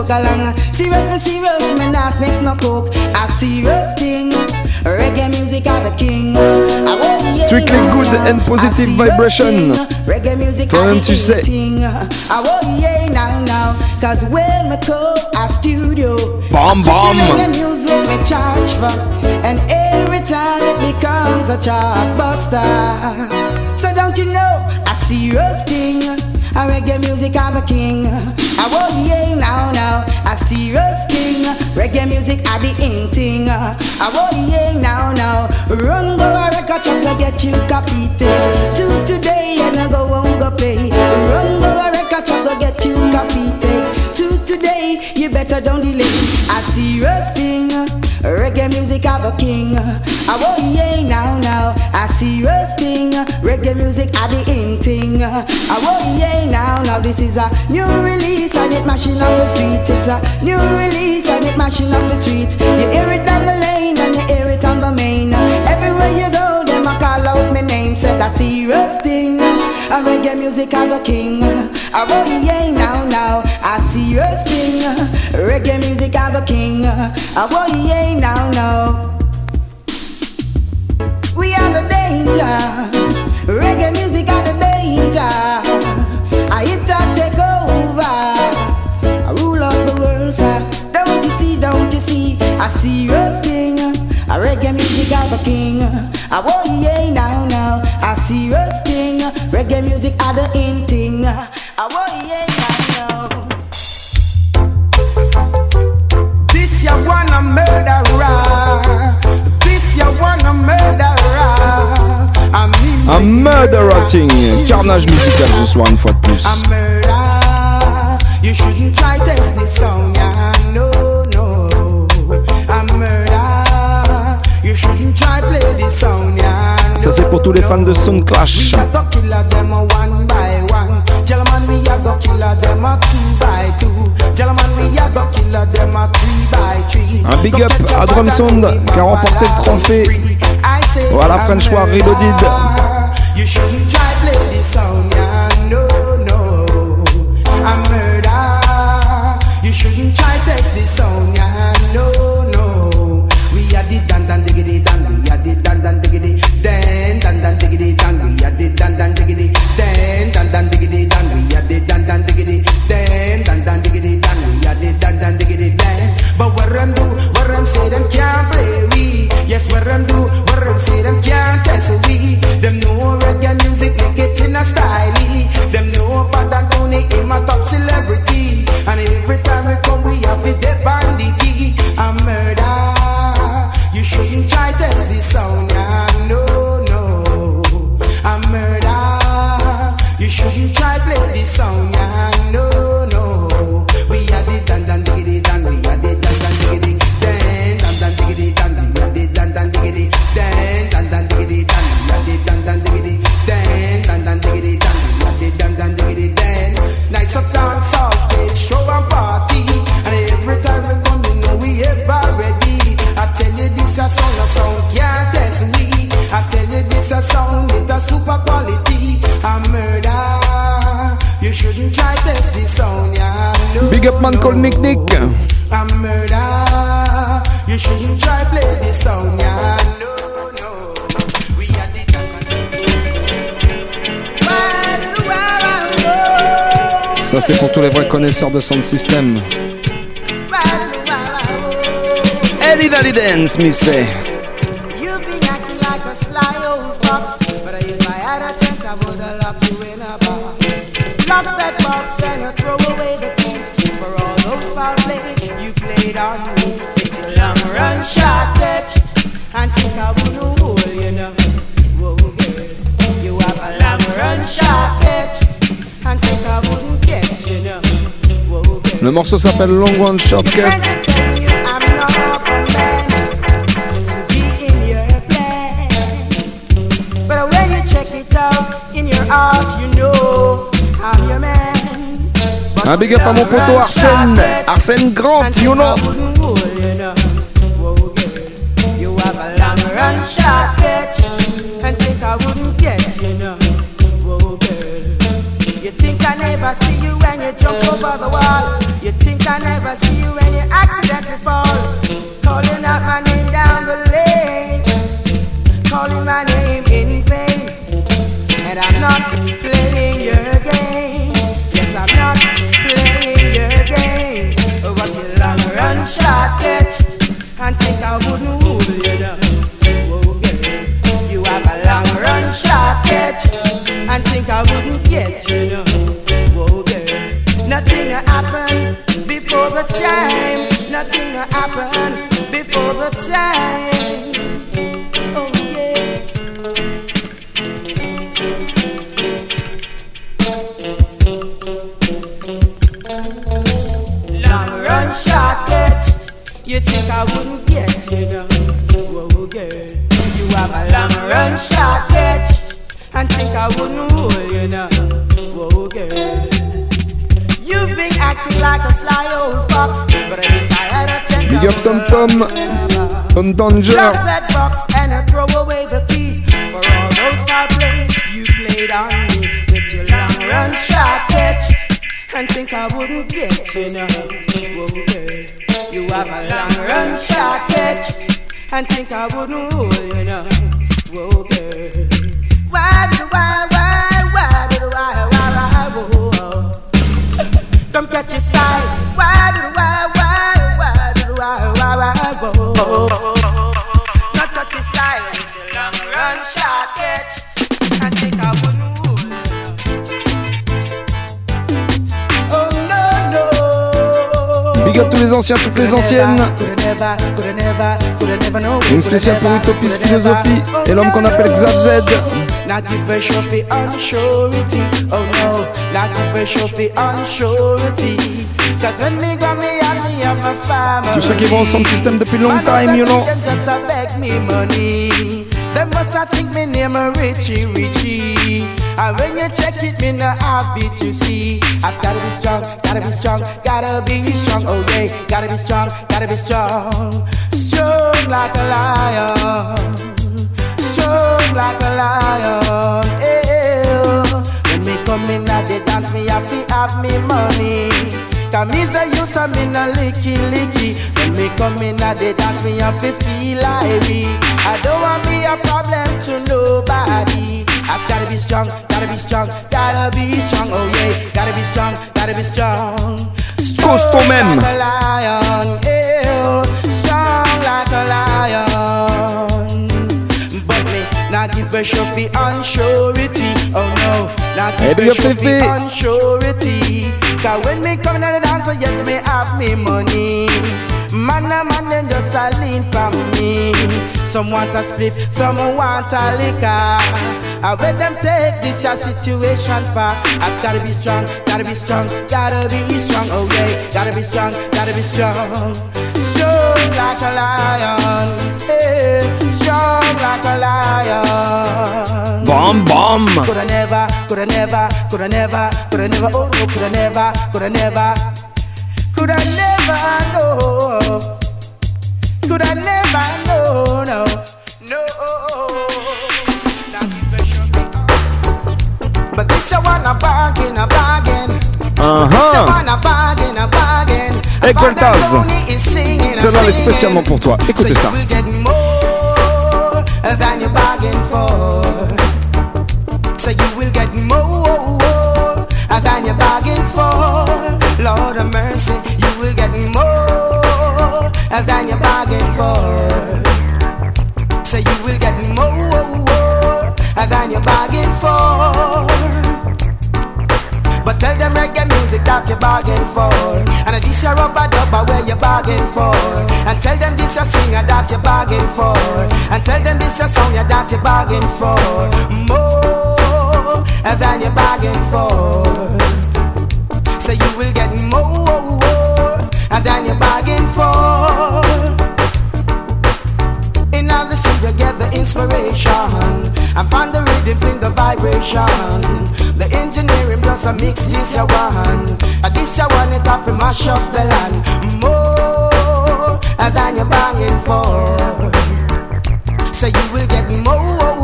Speaker 18: Run along. Serious, me serious. Me sniff no coke. A serious thing. Reggae music are the king.
Speaker 6: Strictly good and positive vibration.
Speaker 18: thing. Reggae music
Speaker 6: Toi-même, tu sais.
Speaker 18: I won't now now. Cause when me a studio.
Speaker 6: Bam.
Speaker 18: Reggae music me charge for And every time it becomes a chartbuster So don't you know a serious thing A reggae music I'm a king. I won't yeah now now A serious thing Reggae music I the in thing I won't yeah now now Run go a record shop to get you tape To today and I go on go pay Run go a record shop to get you tape To today you better don't delay. A serious thing Reggae music have a king. I yeah now now. A serious thing. Reggae music are the in thing. I want yeah now now. This is a new release and it mashing up the streets. It's a new release and it mashing up the streets. You hear it down the lane and you hear it on the main. Everywhere you go, them a call out my name. Said a serious thing. A reggae music are the king. I want yeah now now. A serious thing. Reggae music are the king. I want yeah now now. We are the danger. Reggae music are the danger. I hit a take over. I rule out the world, sir. Don't you see, don't you see? Thing. Reggae music king. I now now. Thing. Reggae music are the in thing. I now now. This ya wanna murderer. This ya wanna murderer.
Speaker 6: Un murder. Carnage musical ce soir, une fois de plus.
Speaker 18: a murder. You shouldn't try test this song, yeah. No, no. A murder. You shouldn't try play this song, yeah.
Speaker 6: Ça, c'est pour tous les fans de Sound Clash.
Speaker 18: We a go kill a them a one by one. Gentlemen, we a go kill a them a two by two. Gentlemen, we a go kill a them a three by three.
Speaker 6: Un big up à Drum Sound qui a remporté le trophée. Voilà, French War Reloaded.
Speaker 18: You shouldn't try play this song, yeah. No, no. A murder. You shouldn't try test this song, yeah. No, no. We are the dan dan diggity dan. We are the dan dan diggity dan dan dan diggity dan. We are the dan dan diggity dan dan dan dan. We are dan. We are the dan dan diggity dan. But what do, what them can't play we. Yes, what do, a style. Them know only in my top celebrity.
Speaker 6: Big up man called Nick Nick.
Speaker 18: A murder. You shouldn't try play this song, yeah. No, no. We are the
Speaker 6: Ça c'est pour tous les vrais connaisseurs de sound system. Dance, me Le morceau s'appelle Long One Shortcut. Un ah, big up à mon poteau Arsène, Arsène Grant, you know.
Speaker 18: See you when you jump over the wall. I never see you when you accidentally fall. Calling out my name down the lane. Calling my name in vain. And I'm not playing your games. Yes, I'm not playing your games. But you long run shot catch and think I wouldn't hold you down. Whoa, girl. You have a long run shot catch and think I wouldn't get
Speaker 6: Danger.
Speaker 18: Lock that box and I throw away the keys for all those foul plays you played on me with your long run shot catch and think I wouldn't get you now. Whoa, girl. You have a long run shot catch and think I wouldn't hold you now. Whoa, girl. Why do I, why, why do I, why, why, whoa. Come catch your style. Why do I, why, why do I, why, why, whoa. Long run shot catch.
Speaker 6: Big up tous les anciens, toutes les anciennes. Une spéciale pour Utopiste Philosophie et l'homme qu'on appelle Xav Z.
Speaker 18: Not the pressure for unsurety. Oh no, not the pressure for unsurety. Cause when me go me
Speaker 6: Tous ceux qui vont au sound system depuis long time, you know.
Speaker 18: Them just a beg me must a think me name a Richie Richie. And when you check it, me no have it to see. I've gotta be strong, gotta be strong, gotta be strong. Oh yeah, gotta be strong, gotta be strong. Strong like a lion strong like a lion. eh. When me come in at the dance, me have to have me money. Cause me's a youth, I'm in a licky licky. When me come in at the dance, me have to feel like me. I don't want be a problem to nobody. I've gotta be strong, gotta be strong, gotta be strong. Oh yeah, gotta be strong, gotta be strong.
Speaker 6: Costaud même.
Speaker 18: Like a lion, eh. Strong like a lion. But me not give a show for unsurety. Oh no, not
Speaker 6: Hey,
Speaker 18: give
Speaker 6: big up Fifi.
Speaker 18: for unsurety. Cause when me come in the dance, yes, me have me money. Man a man, them just a lean from me. Some want a spliff, some want a liquor. I bet them take this a situation far. I've gotta be strong, gotta be strong, gotta be strong. Oh yeah, gotta be strong, gotta be strong. Strong like a lion, eh. Strong like a lion.
Speaker 6: Bam bam.
Speaker 18: Coulda never, coulda never, coulda never, coulda never, oh no, coulda never, coulda never, coulda never, no, coulda never, no, no, no. But this a one a bargain, a bargain. A bargain.
Speaker 6: Hey Cortaz, celle-là elle est spécialement pour toi. Écoutez ça.
Speaker 18: than you bargained for. So you will get more than you bargained for. Lord of mercy, you will get more than you bargained for. So you will get more than you bargained for. But tell them reggae music that you bargain for And this a rubber dubber where you bargain for And tell them this a singer that you bargain for And tell them this a song that you bargain for More than you bargain for So you will get more. Than you bargain for in all sing you get the inspiration. And find the rhythm in the vibration. The engineering plus a mix this a one. And this a one it off to mash up the land. More. Than you're banging for So you will get more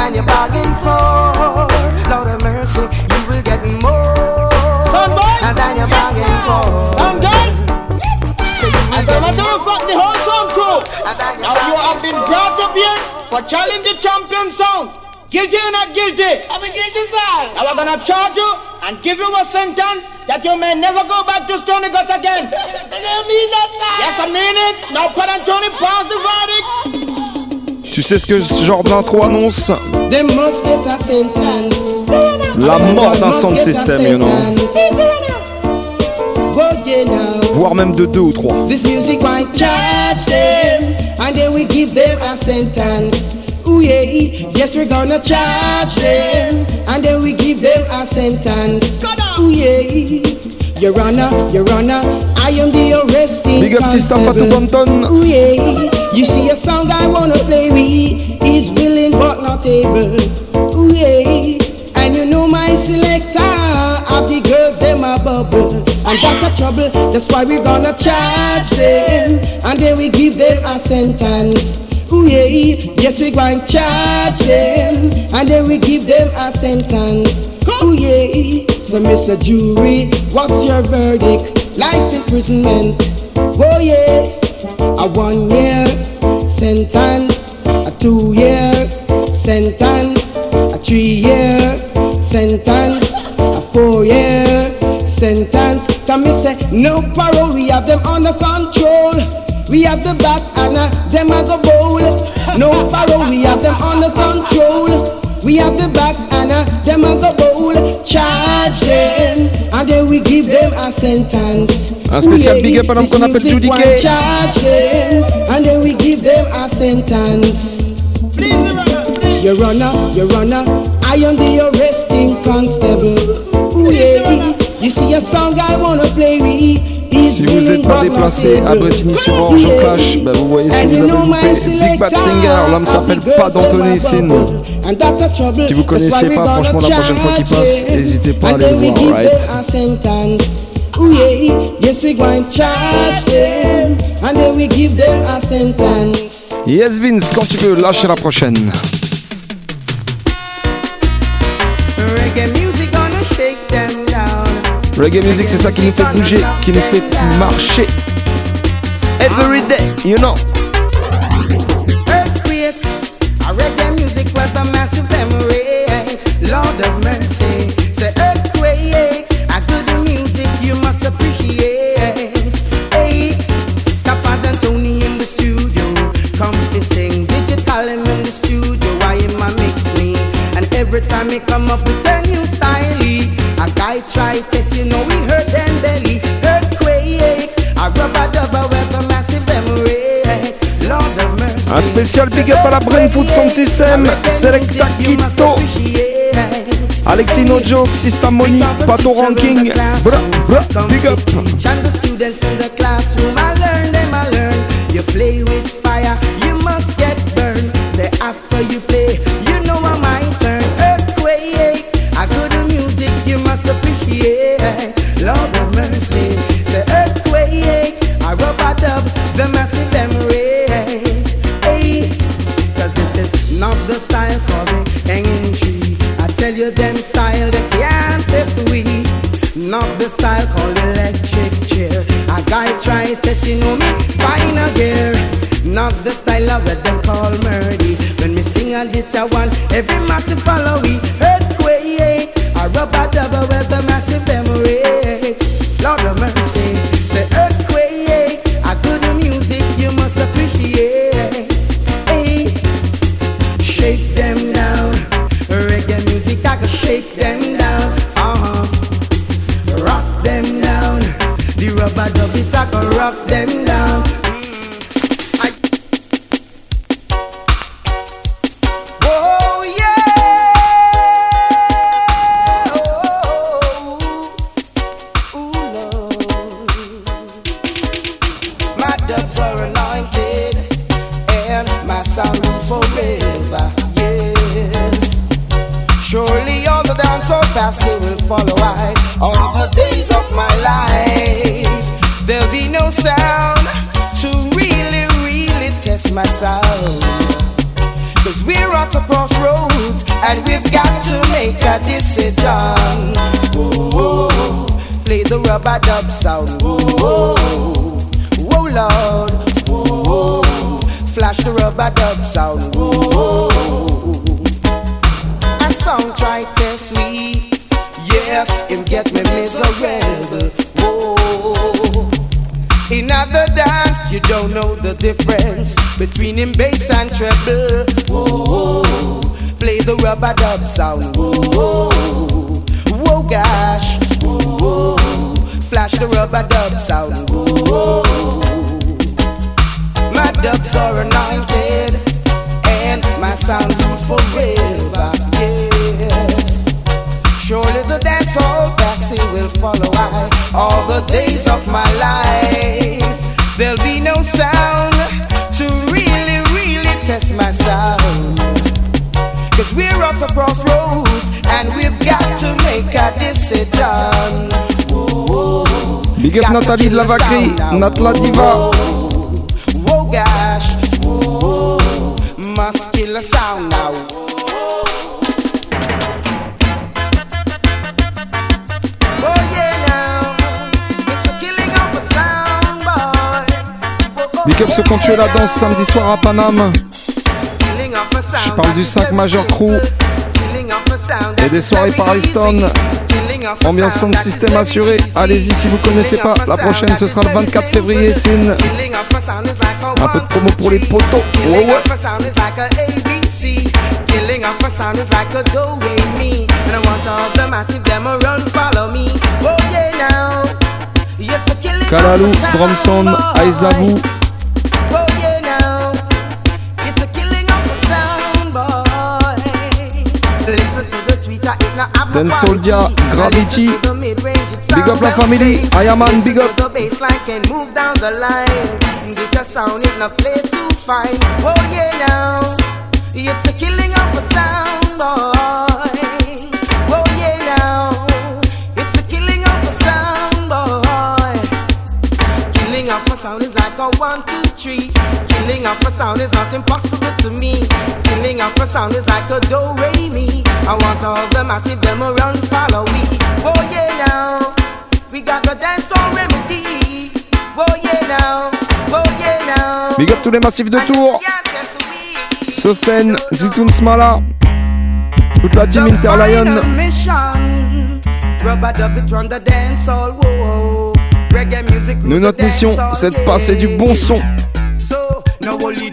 Speaker 18: than you're bargaining for Lord of mercy, you will get more than you're bargaining for So you will
Speaker 19: And
Speaker 18: get
Speaker 19: I'm gonna fuck the whole song crew. Now you have been brought up here for challenge the champion sound. Guilty or not guilty? I'm a guilty, sir. Now we're gonna charge you and give you a sentence that you may never go back to Stony Gut again. I mean that, sir. Yes, I mean it. Now, Pad Anthony, pass the verdict.
Speaker 6: Tu sais ce que ce genre d'intro annonce?
Speaker 18: They must get a sentence.
Speaker 6: La mort d'un sound system, you know. Voire même de deux ou trois.
Speaker 18: This music might charge them, and then we give them a sentence. Ooh yeah, yes we're gonna charge them, and then we give them a sentence. Ooh yeah, Your Honor, Your Honor, I am the arresting
Speaker 6: Big up Sister Fatou Banton.
Speaker 18: Ooh yeah, you see a song I wanna play with is willing but not able. Ooh yeah, and you know my selector of the girls them a bubble and that's a trouble. That's why we gonna charge them and then we give them a sentence. Ooh yeah, yes we going to charge them and then we give them a sentence. Ooh yeah, so Mr. Jury, what's your verdict? Life imprisonment. Oh yeah, a one year sentence, a two year sentence, a three year sentence, a four year sentence. Come me say no parole, we have them under control. We have the bat and uh, them a go bowl. No parole, we have them under control. We have the back and uh, them a go bowl. Charge them and then we give them a sentence.
Speaker 6: Un spécial big up à l'homme qu'on appelle Judy Kay.
Speaker 18: Charge them and then we give them a sentence. Your Honor, Your Honor, I am the arresting constable. Ooh, yeah, you see a song I wanna play with.
Speaker 6: Si vous n'êtes pas déplacé à. Bretigny-sur-Orge au Clash, bah, vous voyez ce que vous avez loupé. Big Bad Singer, l'homme s'appelle pas d'Anthony Sin. Si vous connaissiez pas, franchement, la prochaine fois qu'il passe,
Speaker 18: it.
Speaker 6: n'hésitez pas à aller le voir,
Speaker 18: yeah, yes.
Speaker 6: Yes Vince, quand tu veux, lâche la prochaine.
Speaker 18: Reggae music,
Speaker 6: c'est ça qui nous fait bouger, qui nous fait marcher. Every day, you know.
Speaker 18: Earthquake, reggae music was a massive memory. Lord of mercy, earthquake, good music you must appreciate. Hey, and Tony in the studio, to digital in the studio. Mix me? And every time he come up with a new style, a guy try test,
Speaker 6: Un spécial big up à la Brain Food Sound System, Selecta Quito, Alexis No Joke, Money, Pato Ranking, bra, bra, big up.
Speaker 18: say she know me fine girl. Not the style of what them call murdy. When me sing all this I want every man to follow me past will follow I all the days of my life. There'll be no sound to really, really test my sound. Cause we're at a crossroads and we've got to make a decision. Play the rubber dub sound. Whoa, whoa, whoa Lord. Flash the rubber. Try test sweet. Yes, him get me miserable. Whoa. In other dance, you don't know the difference between him bass and treble. Whoa, play the rubber dub sound. Whoa, whoa, gosh. Whoa, flash the rubber dub sound. Whoa, my dubs are anointed and my sound forever. Surely the dance hall passing will follow I all the days of my life. There'll be no sound to really, really test my sound. Cause we're at a crossroads and we've got to make a decision.
Speaker 6: Big up Nathalie de la Vacry, Nat la Diva.
Speaker 18: Whoa, gosh. Whoa, must kill a sound now.
Speaker 6: Big up se continue la danse samedi soir à Paname. Je parle du 5 Major Crew et des soirées
Speaker 18: par Stone.
Speaker 6: Ambiance sound système assurée. Allez-y si vous connaissez pas. La prochaine ce sera le 24 février.
Speaker 18: Sin.
Speaker 6: Un peu de promo pour les potos.
Speaker 18: Oh ouais.
Speaker 6: Drum Sound,
Speaker 18: it
Speaker 6: Soldier, Gravity. Big up la family.
Speaker 18: them
Speaker 6: Ayaman, big up.
Speaker 18: the baseline can move down the line. This a sound it not play too fine. Oh yeah now, it's a killing of a sound boy. Of a sound is like a one, two, three. Killing of a sound is not impossible to me. Killing of a sound is like a do re mi. I want all the massive them around follow we. Oh yeah now, we got the dance on remedy. Oh yeah now, oh yeah now.
Speaker 6: Big up tous les massifs de Tours. Sosten, Zitoun Smala. Toute la team Interlion.
Speaker 18: Rubber dub it run the dance all. Whoa,
Speaker 6: Nous, notre mission, c'est de passer du bon son.
Speaker 18: So, no hold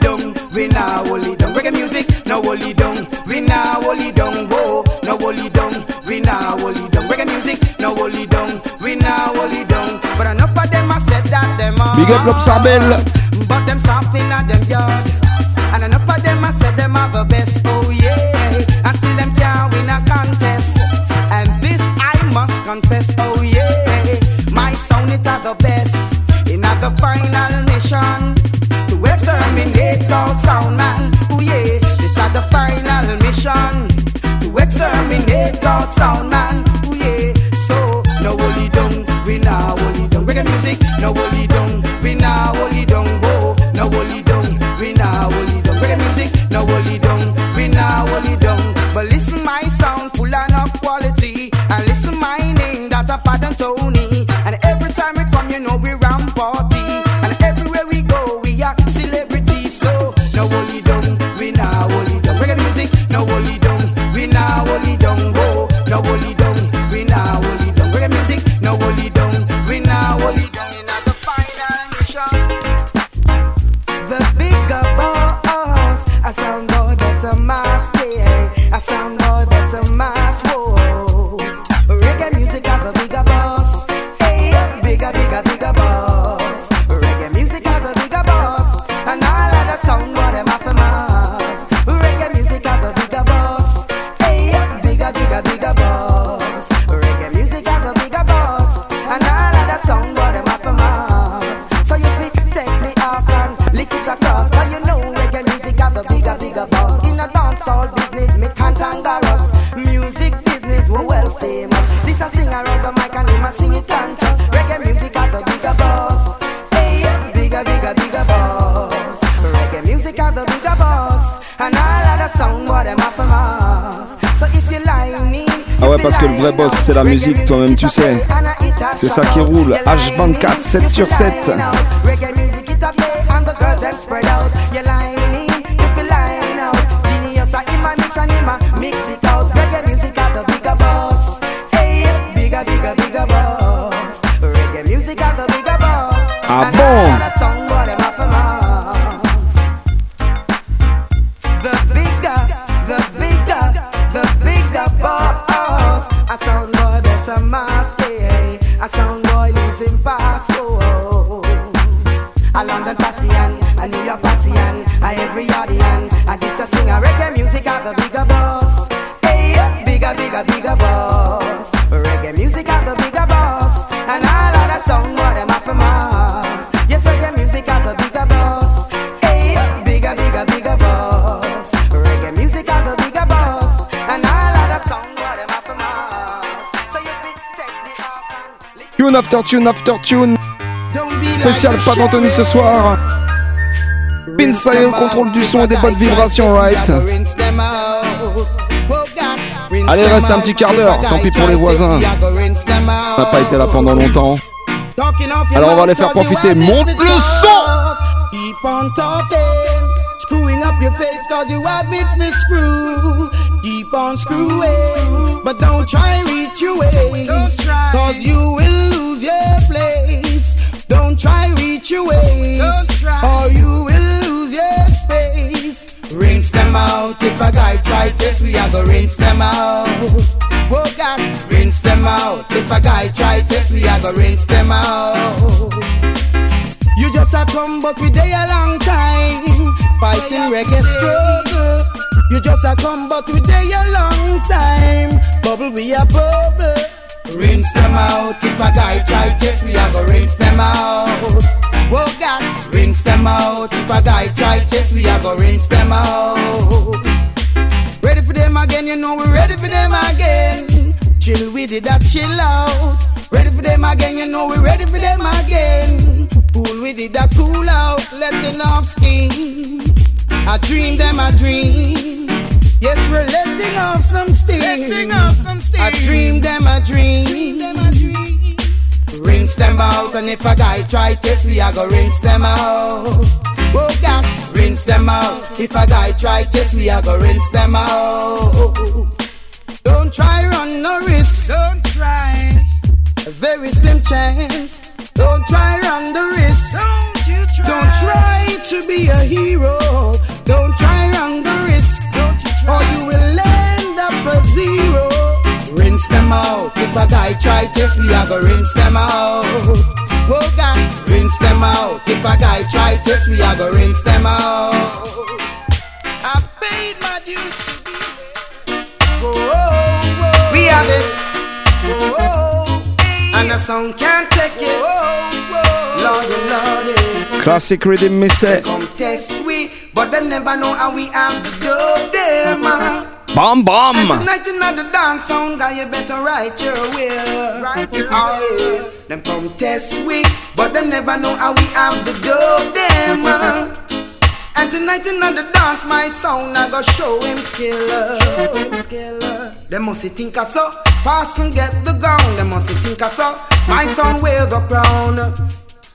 Speaker 18: final mission to exterminate all sound man. Oh yeah, this are the final mission to exterminate all sound man.
Speaker 6: La musique, toi-même, tu sais. C'est ça qui roule. H24, 7 sur 7.
Speaker 20: Reggae music
Speaker 6: after tune after tune. Spécial pas d'Anthony ce soir. Au contrôle du son et des bonnes vibrations, right Allez, reste un petit quart d'heure, tant pis pour les voisins. On n'a pas été là pendant longtemps. Alors on va les faire profiter. Monte le son
Speaker 18: Keep on talking, screwing up your face cause you have it for screw. Keep on screwing, but don't try reach your waist cause you will lose your place. Don't try reach your waist or you will lose your space. Rinse them out if a guy try test, we are gonna rinse them out. Whoa, God, rinse them out. If a guy try test, we are gonna rinse them out. You just a come, but we day a long time fighting reggae struggle. You just a come, but we day a long time bubble we a bubble. Rinse them out. If a guy try test, we a go rinse them out. Whoa, God, rinse them out. If a guy try test, we a go rinse them out. Ready for them again, you know we ready for them again. Chill with it, that chill out. Ready for them again, you know we ready for them again. Cool with it, that cool out, letting off steam. I dream them, I dream. Yes, we're letting off some steam. Letting off some steam. I dream them, I dream. dream, them, I dream. Rinse them out, and if a guy try test, we a go rinse them out. Oh God, rinse them out. If a guy try test, we a go rinse them out. Don't try run no risk. Don't try. A very slim chance. Don't try run the risk. Don't you try. Don't try to be a hero. Out. If a guy try test, we have a go rinse them out. Oh God, rinse them out. If a guy try test, we have a go rinse them out. I paid my dues to be here. Oh, oh, oh. We have it. And the song can't take it. Lordy, Lordy. Eh.
Speaker 6: Classic rhythm, me say.
Speaker 18: Come test we, but they never know how we have to do them. Ah.
Speaker 6: Bam bam.
Speaker 18: Tonight in the dance song, guy, you better write your will. Write your will. Them come test we, but they never know how we have to do them. And tonight in the dance, my sound, I go show him skill. Show him skill. They must think I so. Pass and get the ground. They must think I so. My son wear the crown.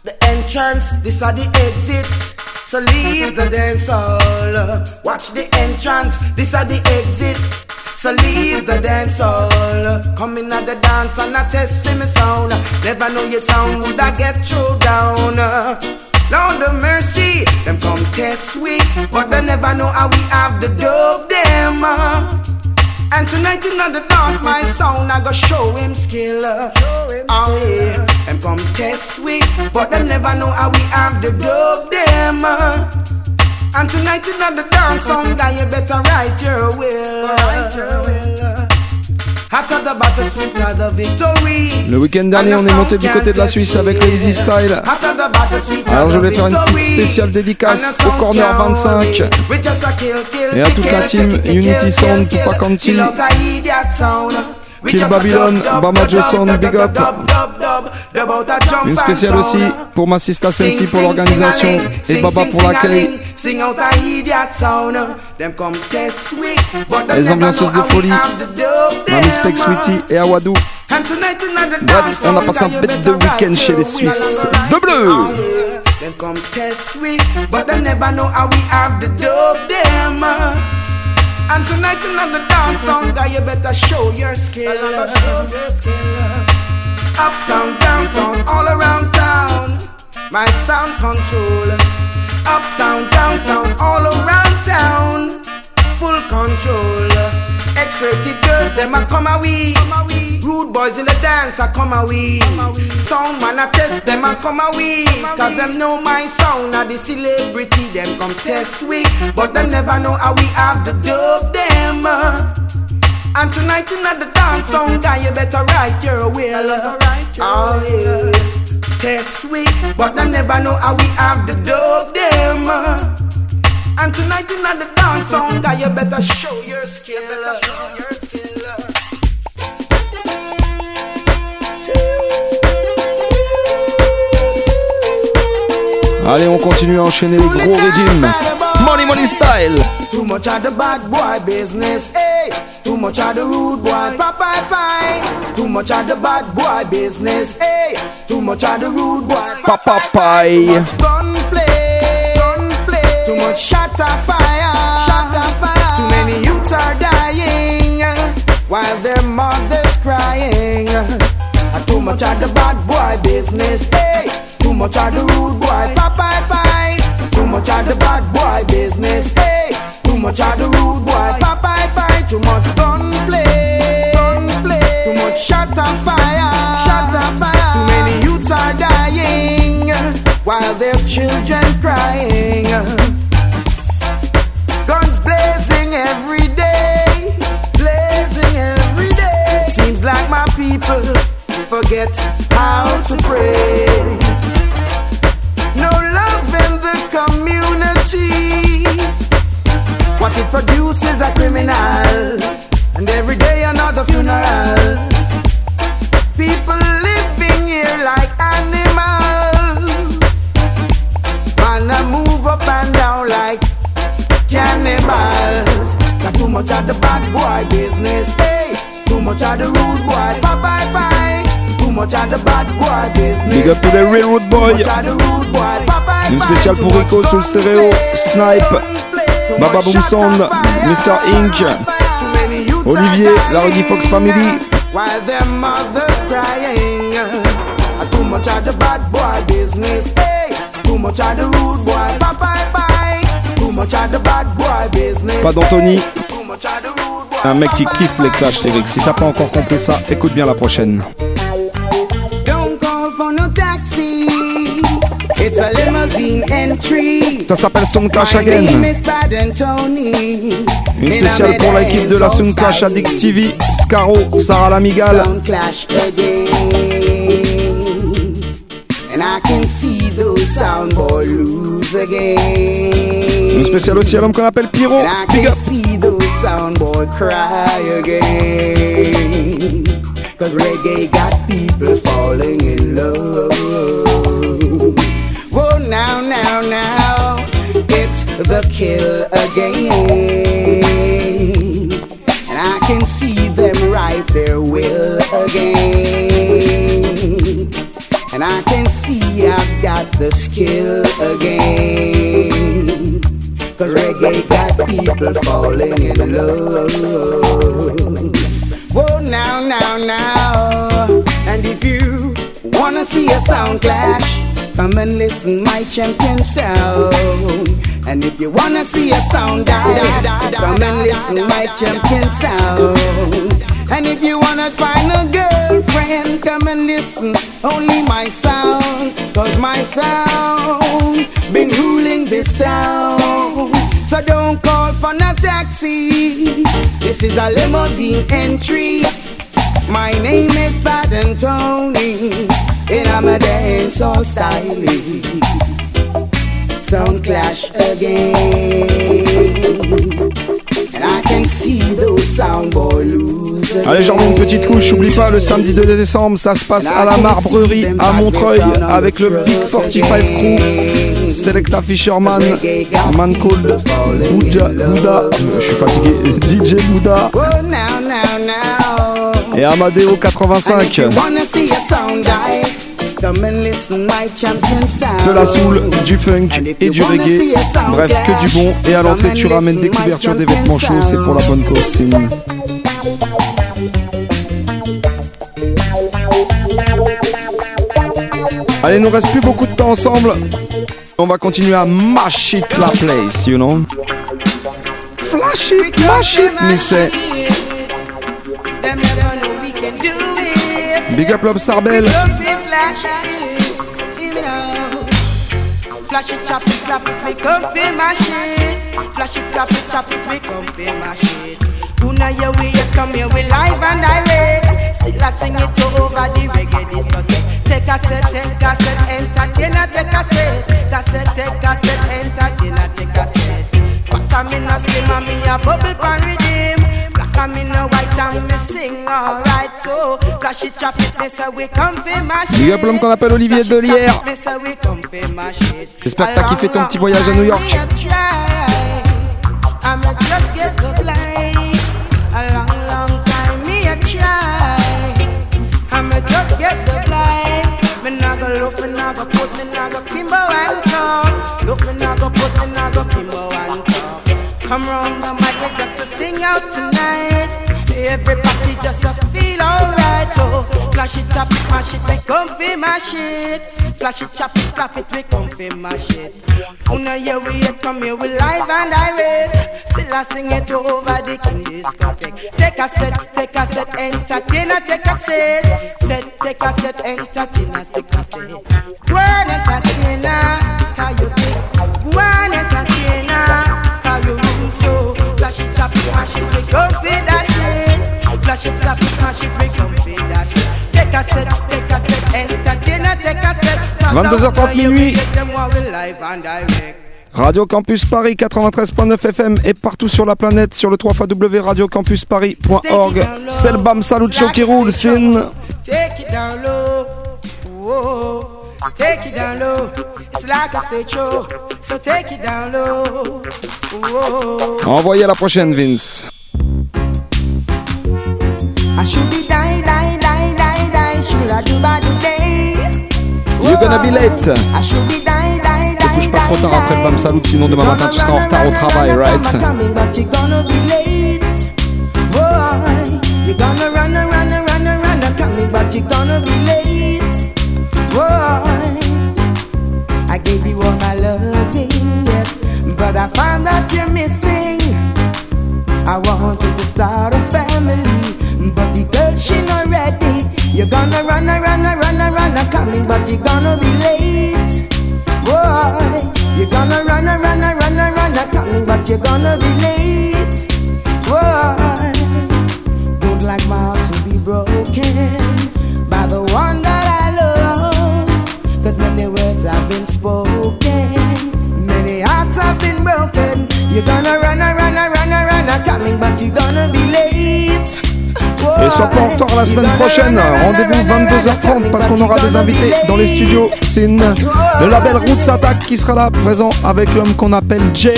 Speaker 18: The entrance, this are the exit. So leave the dance hall. Watch the entrance, this are the exit. So leave the dance hall. Come in at the dance and I test for me sound. Never know your sound would I get through down. Lord of mercy, them come test we, but they never know how we have the dope tonight in the dance, my sound I go show him skill. Show Oh yeah, and come test we, but them never know how we have the dub them. And tonight in the dance, sound guy you better write your will. After the battle,
Speaker 6: Le week-end dernier, on est monté du côté de la Suisse avec les Easy Style. Alors je
Speaker 18: the
Speaker 6: vais faire une petite spéciale dédicace au Corner 25
Speaker 18: We just a kill, kill,
Speaker 6: et à toute la team Unity Sound, Tupac Anti,
Speaker 18: Kill
Speaker 6: Babylon, Bama
Speaker 18: Johnson,
Speaker 6: Big Up. Une spéciale aussi pour ma sista Sensi pour l'organisation et Baba pour l'accueil. Les ambianceuses de folie,
Speaker 18: Mami
Speaker 6: Spec Sweetie et Awadou. Bref, on a passé un bête de week-end chez les Suisses. De bleu!
Speaker 18: And tonight in the dance, sound guy, you better show your skill. Uptown, downtown, all around town. My sound control. Uptown, downtown, all around town. Full control. X-rated girls, them a come away. Rude boys in the dance, a come away. Sound man a test them a come away. Cause them know my sound, a the celebrity, them come test we. But them never know how we have the dub them. And tonight in the dance, song guy, you better write your will. Oh yeah. Test we, but them never know how we have the dub them. And tonight in the dance, sound guy, you better show your skill.
Speaker 6: Allez, on continue à enchaîner les gros régimes. Money Money Style.
Speaker 18: Too much of the bad boy business, hey. Too much of the rude boy, pie pie. Too much of the bad boy business, hey. Too much of the rude boy,
Speaker 6: Papa Pie.
Speaker 18: Too much shot of fire, shot of fire. Too many youths are dying while their mothers crying. And too much of the bad boy business, hey. Too much of the rude boy, pie pie. Too much of the bad boy business, hey. Too much of the rude boy, pie pie. Too much gunplay, gunplay. Too much shot of fire, shot of fire. Too many youths are dying while their children crying. Forget how to pray. No love in the community. What it produces a criminal, and every day another funeral. People living here like animals. I move up and down like cannibals. Got too much of the bad boy business, hey. Too much of the rude boy, bye bye bye.
Speaker 6: Big up to the Railroad Boy. Une spéciale pour Rico sous le stéréo, Snipe, Baba Boom Sound, Mr. Inc, Olivier, la Reggae Fox Family.
Speaker 18: While their mothers crying. Too much of the bad boy business, hey. Too much of the rude boy, bye bye bye. Too much of the bad boy business.
Speaker 6: Pas d'Anthony, un mec qui kiffe les clashs lyrics. Si t'as pas encore compris ça, écoute bien la prochaine.
Speaker 18: It's a limousine entry.
Speaker 6: Ça s'appelle Song Clash Again. Une spéciale pour l'équipe de la Song Clash Addict TV, Scaro, Sarah Lamigal. Une spéciale aussi à l'homme qu'on appelle Pyro. Big.
Speaker 18: Cause reggae got people falling in love. Now, now, now, it's the kill again. And I can see them right their will again. And I can see I've got the skill again. Cause reggae got people falling in love. Whoa, now, now, now. And if you wanna see a sound clash, come and listen my champion sound. And if you wanna see a sound guy, come and listen my champion sound. And if you wanna find a girlfriend, come and listen only my sound. Cause my sound been ruling this town. So don't call for no taxi. This is a limousine entry. My name is Pad Anthony, and I'm a dancehall style. Sound clash again.
Speaker 6: Allez, j'en mets une petite couche. Oublie pas, le samedi 2 décembre, ça se passe à la Marbrerie à Montreuil avec le Big 45 Crew. Selecta Fisherman, Man Cold, Bouddha, Bouddha, je suis fatigué, DJ
Speaker 18: now.
Speaker 6: et Amadeo
Speaker 18: And if
Speaker 6: 85. De la soul, du funk et du reggae. Bref, que du bon. Et à l'entrée, tu ramènes des couvertures des vêtements chauds. C'est pour la bonne cause, Sin. Allez, il nous reste plus beaucoup de temps ensemble. On va continuer à mash it la place, you know. Flash it, mash it, mais c'est
Speaker 18: Them never know we can do it.
Speaker 6: Big up Lob Sarbel.
Speaker 18: Flash it, give it out. Flash it, chop it, clap it, we come feel my shit. Flash it, clap it, chop it, we come feel my shit. Una here we come here, we live and direct. Still I sing it over the reggae discotheque. Take a set, take a set, entertainer, take a set. Cassette, take a set, entertainer, take a set. Fat I'm in a slim me a bubble pan redeem. I'm in a white and me sing alright. So flash it, chop it, me say we come feel my shit.
Speaker 6: Big up l'homme qu'on appelle Olivier Delière.
Speaker 18: Come.
Speaker 6: J'espère que t'as kiffé ton petit voyage à New York.
Speaker 18: I'ma just get the blind. A long, long time me a try. I'ma just get the blind. Me nah go look, me nah go post, me nah go Kimbo and talk. Look, me nah go post, me nah go Kimbo and talk. Come round the mic, we just to sing out tonight. Everybody just a feel alright. So flash it, chop it, mash it, we come feel my shit. Flash it, chop it, clap it, we come feel my shit. Una here we yet come here, we live and direct. Still I sing it over the king discotheque. Take a set, take a set, entertainer, take a set. Set, take a set, entertainer, take a set. Go on, entertainer, cause you entertainer, mash it, we come feel that shit. Flash it, clap it, mash it, we come feel that shit. Take a set, take a set, entertainer, take a set.
Speaker 6: 22h30 minuit. Radio Campus Paris 93.9 FM et partout sur la planète sur le 3 www.radiocampusparis.org. C'est le Bam Salut qui roule, Sin.
Speaker 18: Take it down low. It's like a stage show. So take it down low. Whoa.
Speaker 6: Envoyez à la prochaine, Vince.
Speaker 18: I should be die, die, die, die, die. Should I do by the day?
Speaker 6: You're gonna be late.
Speaker 18: I should be die, die,
Speaker 6: Te couche
Speaker 18: die,
Speaker 6: pas trop tard après le. Bam Salut, sinon demain matin tu seras en retard au travail, right?
Speaker 18: you're gonna run, run, run, run, run, coming, but you're gonna be late. Boy, I gave you all my loving, yes, but I found that you're missing. I wanted to start a family, but the girl she not ready. You're gonna run, run, and run, run, coming, but you're gonna be late. Boy, you're gonna run, run, and run, run, coming, but you're gonna be late. Boy, don't like my heart to be broken You're gonna run, run, run, run, coming, but you're gonna be late.
Speaker 6: Et sois pas en retard la semaine prochaine. Rendez-vous 22h30 parce qu'on aura des invités dans les studios. C'est le label Roots Attack qui sera là présent avec l'homme qu'on appelle Jay.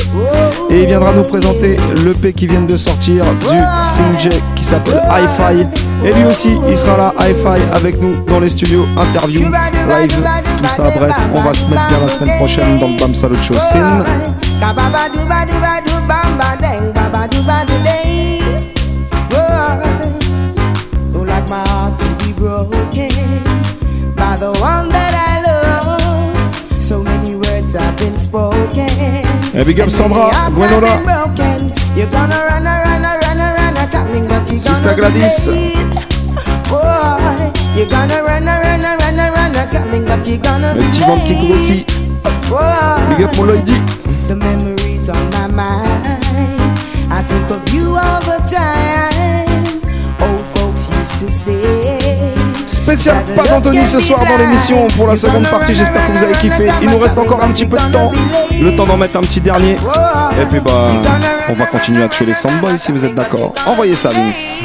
Speaker 6: Et il viendra nous présenter l'EP qui vient de sortir du Sing Jay qui s'appelle Hi-Fi. Et lui aussi, il sera là, hi-fi, avec nous dans les studios, interview, live, tout ça. Bref, on va se mettre bien la semaine prochaine dans le Bam Salut Show. Sin.
Speaker 18: the
Speaker 6: Hey, big up Sandra, Gwenola. Sister Gladys. Le petit ventre qui grossit. Big up mon Lloydy.
Speaker 21: the memories on my mind. I think of you all the time. Old folks used to say.
Speaker 6: Spécial pas d'Anthony ce soir dans l'émission pour la seconde partie. J'espère que vous avez kiffé. Il nous reste encore un petit peu de temps. Le temps d'en mettre un petit dernier. Et puis bah, on va continuer à tuer les Soundboys si vous êtes d'accord. Envoyez ça, Vince.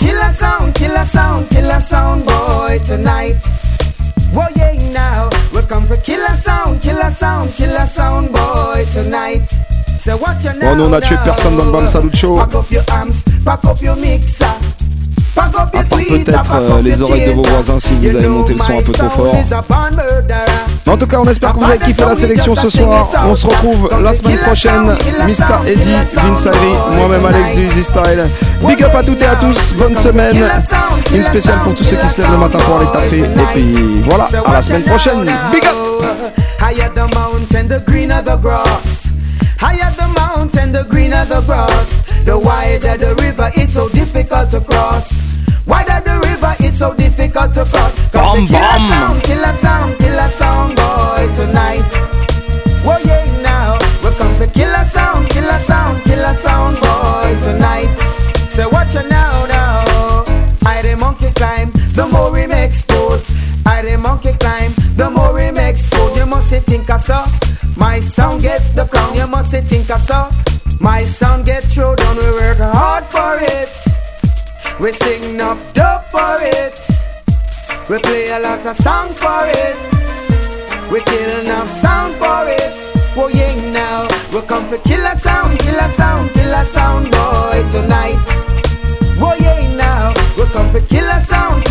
Speaker 18: We come to kill a sound, kill a sound, kill a sound boy tonight. Whoa, yeah, now we come to kill a sound, kill a sound, kill a sound boy tonight. So what you
Speaker 6: Bon, nous on a tué personne dans le Bam Salut Show.
Speaker 18: Pack up your arms, pack up your mixer. Pack up your
Speaker 6: peut-être euh, les oreilles de vos voisins si vous avez monté le son un peu trop fort. Mais en tout cas, on espère que vous avez kiffé la sélection ce soir. On se retrouve la semaine prochaine. Mr. Eddie, Vince moi-même Alex du Easy Style. Big up à toutes et à tous. Bonne semaine. Une spéciale pour tous ceux qui se lèvent le matin pour aller taffer. Et puis voilà, à la semaine prochaine. Big up!
Speaker 18: Higher the mountain, the greener the grass. The mountain, the greener the grass. The wider the river, it's so difficult to cross. Wider the river, so difficult to cross. Come to kill a sound, kill a sound, kill a sound, boy, tonight. Whoa, yeah, now. We come to kill a sound, kill a sound, kill a sound, boy, tonight. So watch you now, now. I the monkey climb, the more him expose. I the monkey climb, the more we make expose. You must think I saw. My sound get the crown, you must think I saw. My sound get through down, we work hard for it. We sing enough dub for it. We play a lot of songs for it. We kill enough sound for it. Whoa, yeah, now. We come for killer sound, killer sound, killer sound, boy, tonight. Whoa, yeah, now. We come for killer sound.